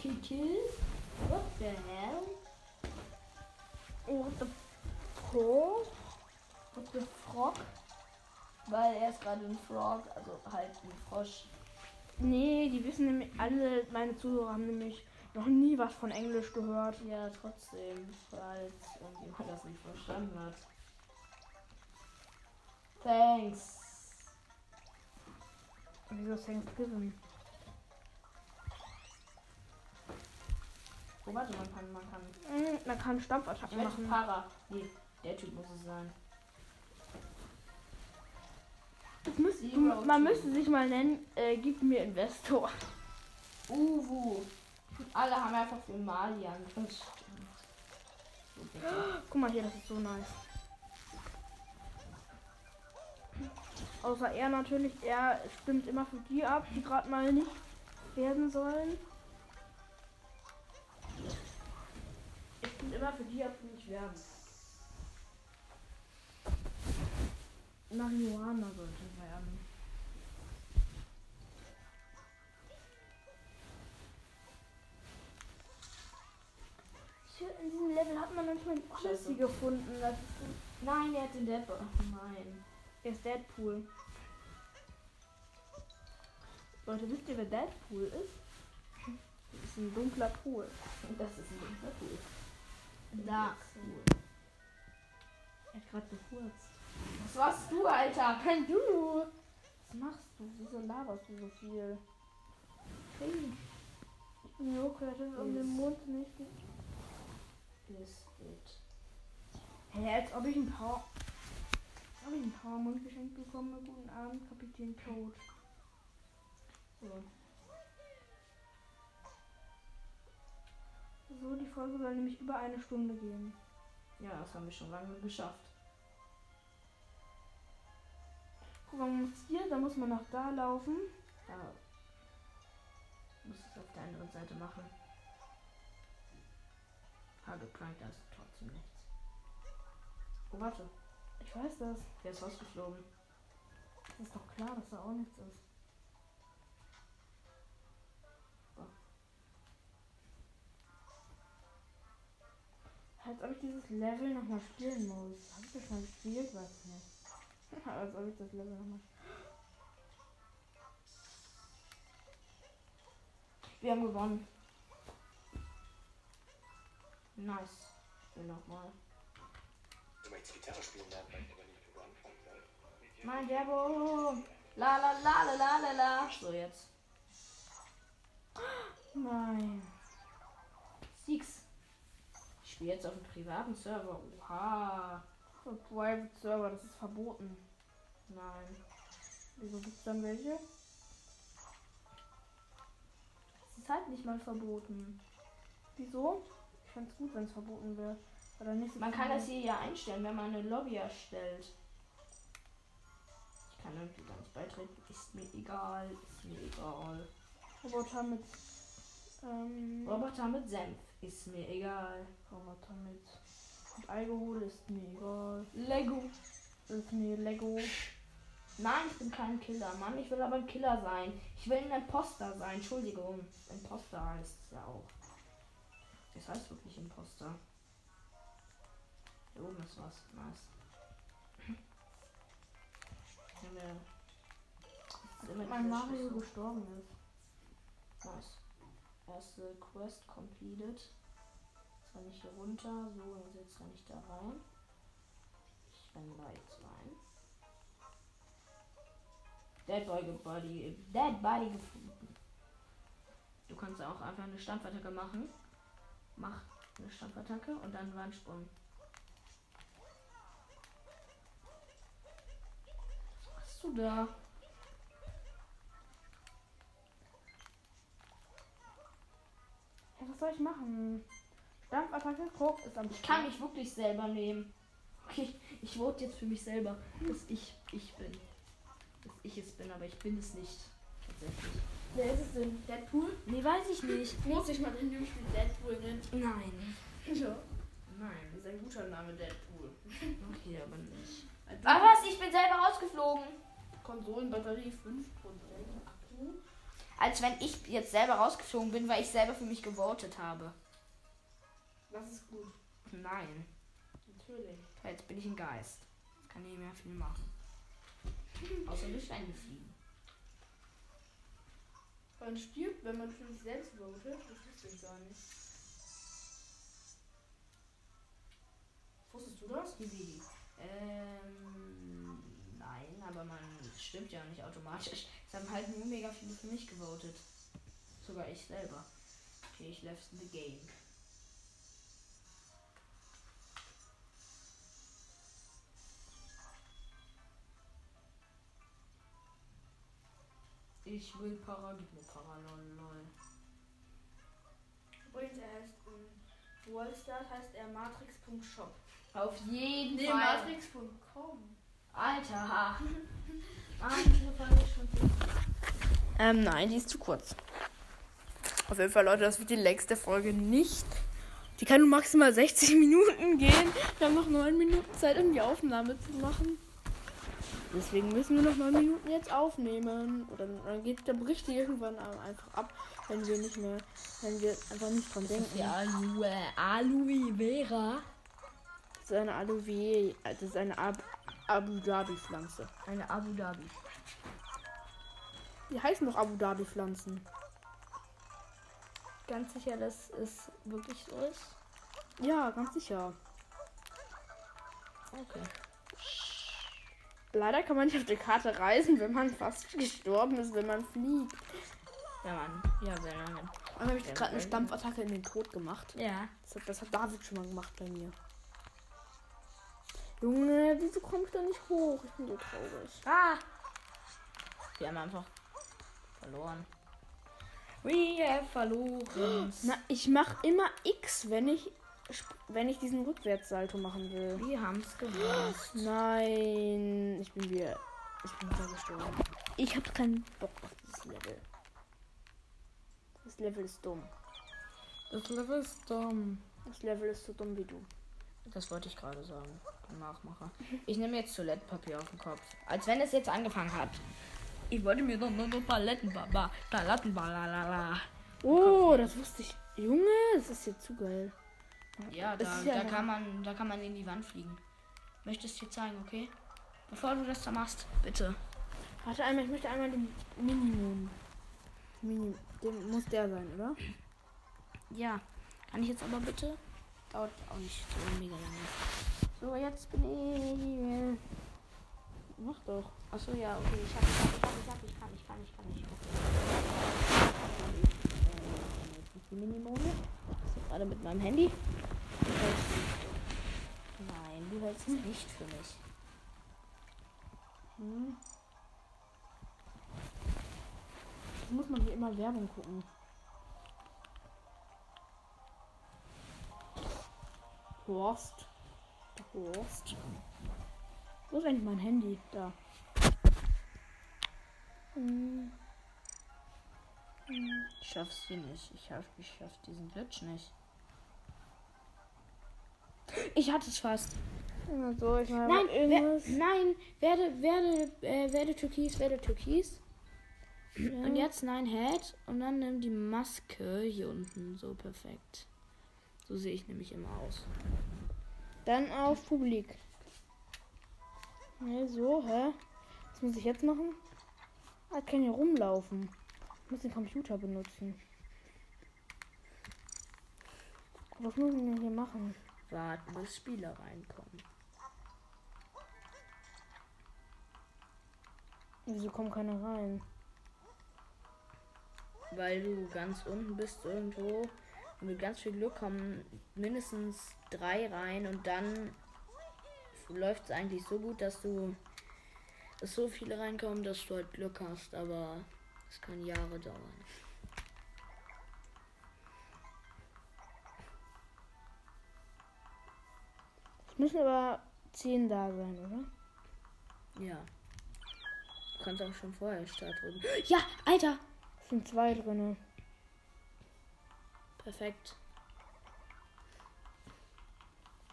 gekillt. What the hell? What the fuck? What the frog? Weil er ist gerade ein Frog, also halt ein Frosch. Nee, die wissen nämlich, alle meine Zuhörer haben nämlich noch nie was von Englisch gehört. Ja, trotzdem, falls irgendjemand das nicht verstanden hat. Thanks. Wieso Thanksgiving? Oh, warte, man kann, man kann. Mhm, man kann Stampfattacken machen. Para. Nee, der Typ muss es sein. Das müsst, man müsste sich mal nennen, äh, gib mir Investor. Uwu. Alle haben einfach für Mali bitte. Guck mal hier, das ist so nice. Außer er natürlich, er stimmt immer für die ab, die gerade mal nicht werden sollen. Er stimmt immer für die ab, die nicht werden. Marihuana sollte werden. In diesem Level hat man manchmal Odyssey Scheiße. gefunden. Nein, der hat den Depp. Ach nein. Er ist Deadpool. Leute, wisst ihr, wer Deadpool ist? Das ist ein dunkler Pool. Das ist ein dunkler Pool. Dark Pool. Er hat gerade gefurzt. Was warst du, Alter? Kein du! Was machst du? Wieso laberst du so viel? Hey. Ich bin so kreativ um den Mund nicht. Ist. Hey, als ob ich ein Power. Ob ich ein Powermund geschenkt bekomme. Guten Abend, Kapitän Toad. So. So, die Folge soll nämlich über eine Stunde gehen. Ja, das haben wir schon lange geschafft. Guck mal, man muss hier, dann muss man nach da laufen. Da muss es auf der anderen Seite machen. Hageprank, da ist trotzdem nichts. Oh, warte. Ich weiß das. Der ist rausgeflogen. Das ist doch klar, dass da auch nichts ist. Als ob ich dieses Level nochmal spielen muss. Hab ich das schon gespielt? Weiß nicht. Als ob ich das Level nochmal Wir haben gewonnen. Nice. Ich will nochmal. Du möchtest Gitarre spielen lernen, weil ich aber nicht, du anfangen soll. Mein Werbung. La la la la la la la. So jetzt. Nein. Six. Ich spiele jetzt auf dem privaten Server. Oha. Für Private Server, das ist verboten. Nein. Wieso gibt's dann welche? Es ist halt nicht mal verboten. Wieso? Ich fände gut, wenn es verboten wäre. Dann nicht Man kann das hier ja einstellen, wenn man eine Lobby erstellt. Ich kann irgendwie gar nicht beitreten. Ist mir egal. Ist mir egal. Roboter mit. Ähm, Roboter mit Senf. Ist mir egal. Roboter mit. Alkohol ist mir egal. Lego. Ist mir Lego. Nein, ich bin kein Killer, Mann. Ich will aber ein Killer sein. Ich will ein Imposter sein. Entschuldigung. Imposter heißt es ja auch. Das heißt wirklich Imposter. Hier oben ist was. Nice. Ist immer Mein Mario gestorben ist. Nice. Erste Quest completed. Kann ich hier runter. So, und jetzt kann ich da rein. Ich renn da jetzt rein. Dead Boy Body. Dead Body gefunden. Du kannst auch einfach eine Stampfattacke machen. Mach eine Stampfattacke und dann Wandsprung. Was machst du da? Was soll ich machen? Stampfattacke, guck, ist am Ich kann mich wirklich selber nehmen. Okay, ich vote jetzt für mich selber, dass ich ich bin. Dass ich es bin, aber ich bin es nicht. Tatsächlich. Wer ist es denn? Deadpool? Nee, weiß ich nicht. Muss ich mal den Spiel Deadpool nennen? Nein. Ja. Nein. Das ist ein guter Name, Deadpool. Okay, aber nicht. Also, Ah, was? Ich bin selber rausgeflogen. Konsolenbatterie 5%. Akku. Als wenn ich jetzt selber rausgeflogen bin, weil ich selber für mich gewotet habe. Das ist gut. Nein. Natürlich. Ja, Jetzt bin ich ein Geist. Jetzt kann ich nicht mehr viel machen. Außer durch Wände fliegen. Man stirbt, wenn man für sich selbst votet. Das wusste ich gar nicht. Wusstest du das? Hiwi. Ähm, nein, aber man stimmt ja nicht automatisch. Es haben halt nur mega viele für mich gewotet. Sogar ich selber. Okay, ich left the game. Ich will Para, gib mir Para, lol. Übrigens, er heißt in Wallstart heißt er matrix.shop. Auf jeden Nee, Fall. matrix.com. Alter. Ah, diese Folge ist schon viel. Ähm, nein, die ist zu kurz. Auf jeden Fall, Leute, das wird die längste Folge nicht. Die kann nur maximal 60 Minuten gehen. Wir haben noch 9 Minuten Zeit, um die Aufnahme zu machen. Deswegen müssen wir noch 9 Minuten jetzt aufnehmen. Oder dann geht der Bericht irgendwann einfach ab, wenn wir nicht mehr, wenn wir einfach nicht dran denken. Die Aloe, Aloe Vera. Das ist eine Aloe, das ist eine Ab Abu Dhabi Pflanze. Eine Abu Dhabi. Die heißen doch Abu Dhabi Pflanzen. Ganz sicher, dass es wirklich so ist? Ja, ganz sicher. Okay. Leider kann man nicht auf der Karte reisen, wenn man fast gestorben ist, wenn man fliegt. Ja, Mann. Ja, sehr lange. Dann habe ich gerade eine Stampfattacke in den Tod gemacht. Ja. Das hat, das hat David schon mal gemacht bei mir. Junge, wieso komme ich da nicht hoch? Ich bin so traurig. Ah! Wir haben einfach verloren. We have verloren. Na, ich mache immer X, wenn ich wenn ich diesen Rückwärtssalto machen will. Wir haben es gewusst. Nein, ich bin wieder ich bin wieder gestorben. Ich habe keinen Bock auf dieses Level. Das Level ist dumm. Das Level ist dumm. Das Level ist so dumm wie du. Das wollte ich gerade sagen. Nachmacher. Ich nehme jetzt Toilettenpapier auf den Kopf. Als wenn es jetzt angefangen hat. Ich wollte mir doch nur noch Palettenbaba. Palettenbalala. Oh, das wusste ich. Junge, das ist jetzt zu geil. Ja, da, ja da kann man, da kann man in die Wand fliegen. Möchtest dir zeigen, okay? Bevor du das da machst, bitte. Warte einmal, ich möchte einmal den Minimum. Mini, dem muss der sein, oder? Ja. Kann ich jetzt aber bitte? Dauert auch nicht so mega lange. So, jetzt bin ich. Mach doch. Achso, ja, okay. Ich hab, ich hab, ich hab, ich hab, ich kann, ich kann, ich kann, ich kann. Okay. Jetzt ist die Minimone. So, gerade mit meinem Handy. Nein, du hältst es nicht für mich. Hm. Muss man hier immer Werbung gucken. Horst. Horst. Wo ist eigentlich mein Handy? Da. Hm. Ich schaff's hier nicht. Ich schaff, ich schaff diesen Glitch nicht. Ich hatte es fast. Ja, So, ich meine, Nein, irgendwas. wer, nein, werde, werde, äh, werde Türkis, werde Türkis. Und jetzt nein, Head. Und dann nimm die Maske hier unten. So perfekt. So sehe ich nämlich immer aus. Dann auf Publik. Ne, so, hä? Was muss ich jetzt machen? Ah, ich kann hier rumlaufen. Ich muss den Computer benutzen. Was muss ich denn hier machen? Warten, bis Spieler reinkommen. Wieso kommt keiner rein? weil du ganz unten bist irgendwo. Und mit ganz viel Glück kommen mindestens drei rein und dann läuft es eigentlich so gut, dass du dass so viele reinkommen, dass du halt Glück hast, aber es kann Jahre dauern. Müssen aber 10 da sein, oder? Ja. Du kannst auch schon vorher Start drücken. Ja, Alter! Es sind zwei drin. Perfekt.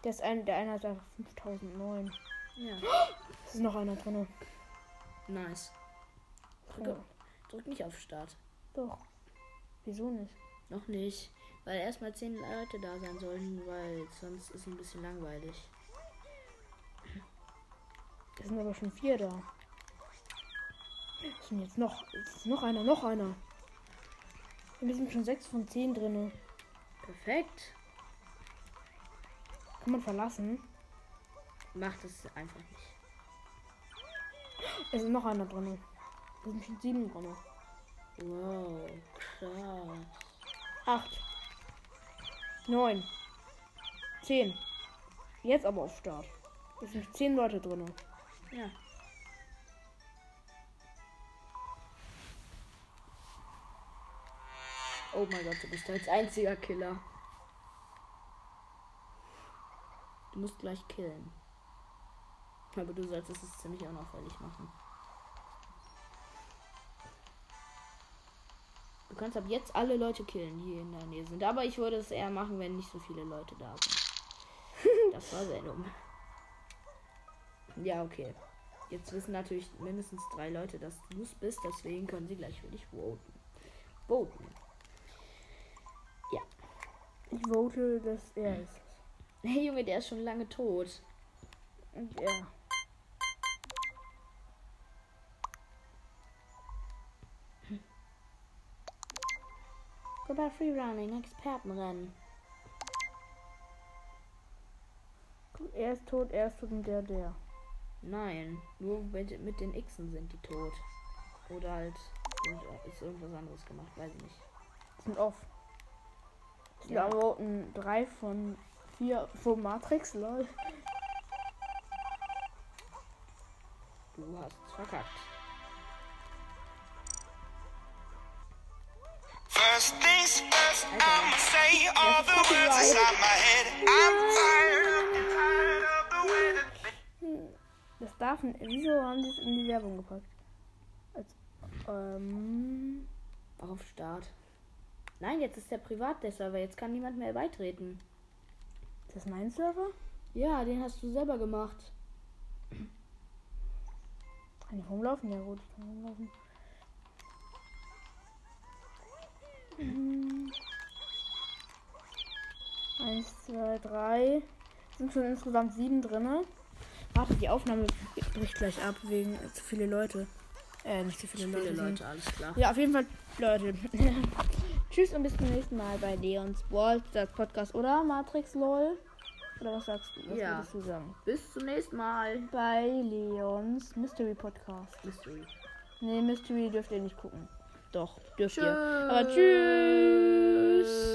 Der, ist ein, der eine hat einfach 5009. Ja. Es ist noch einer drin. Nice. Drücke, drück nicht auf Start. Doch. Wieso nicht? Noch nicht. Weil erstmal zehn Leute da sein sollten, weil sonst ist ein bisschen langweilig. Es sind aber schon vier da. Es sind jetzt noch. Ist noch einer, noch einer. Wir sind schon sechs von zehn drin. Perfekt. Kann man verlassen. Macht es einfach nicht. Es ist noch einer drin. Es sind schon sieben drin. Wow, krass. Acht. Neun. Zehn. Jetzt aber auf Start. Es sind zehn Leute drin. Ja. Oh mein Gott, du bist als einziger Killer. Du musst gleich killen. Aber du solltest es ziemlich unauffällig machen. Du kannst ab jetzt alle Leute killen, die in der Nähe sind. Aber ich würde es eher machen, wenn nicht so viele Leute da sind. Das war sehr dumm. Ja, okay. Jetzt wissen natürlich mindestens drei Leute, dass du es bist, deswegen können sie gleich für dich voten. Voten. Ich vote, dass er ist. Hey Junge, der ist schon lange tot. Und er. Go bei Freerunning, Expertenrennen. Er ist tot, er ist tot und der, der. Nein, nur mit, mit den Xen sind die tot. Oder halt sind- ist irgendwas anderes gemacht, weiß ich nicht. Sind off. Ich Ja. voten drei von vier von Matrix, lol. Du hast es verkackt. First things first, I'ma say all the words inside my head. I'm tired, Das darf n- Wieso haben die es in die Werbung gepackt? Als, ähm. Auf Start. Nein, jetzt ist der privat der Server. Jetzt kann niemand mehr beitreten. Ist das mein Server? Ja, den hast du selber gemacht. Kann ich rumlaufen? Ja gut, ich kann rumlaufen. Mhm. Eins, zwei, drei. Sind schon insgesamt sieben drinne. Warte, die Aufnahme bricht gleich ab wegen äh, zu viele Leute. Äh, nicht zu viele, Viele Leute. Leute, alles klar. Ja, auf jeden Fall, Leute. Tschüss und bis zum nächsten Mal bei Leons das Podcast oder Matrix LOL. Oder was sagst du? Was Ja. würdest du sagen? Bis zum nächsten Mal. Bei Leons Mystery Podcast. Mystery. Nee, Mystery dürft ihr nicht gucken. Doch, dürft Tschüss. ihr. Aber tschüss.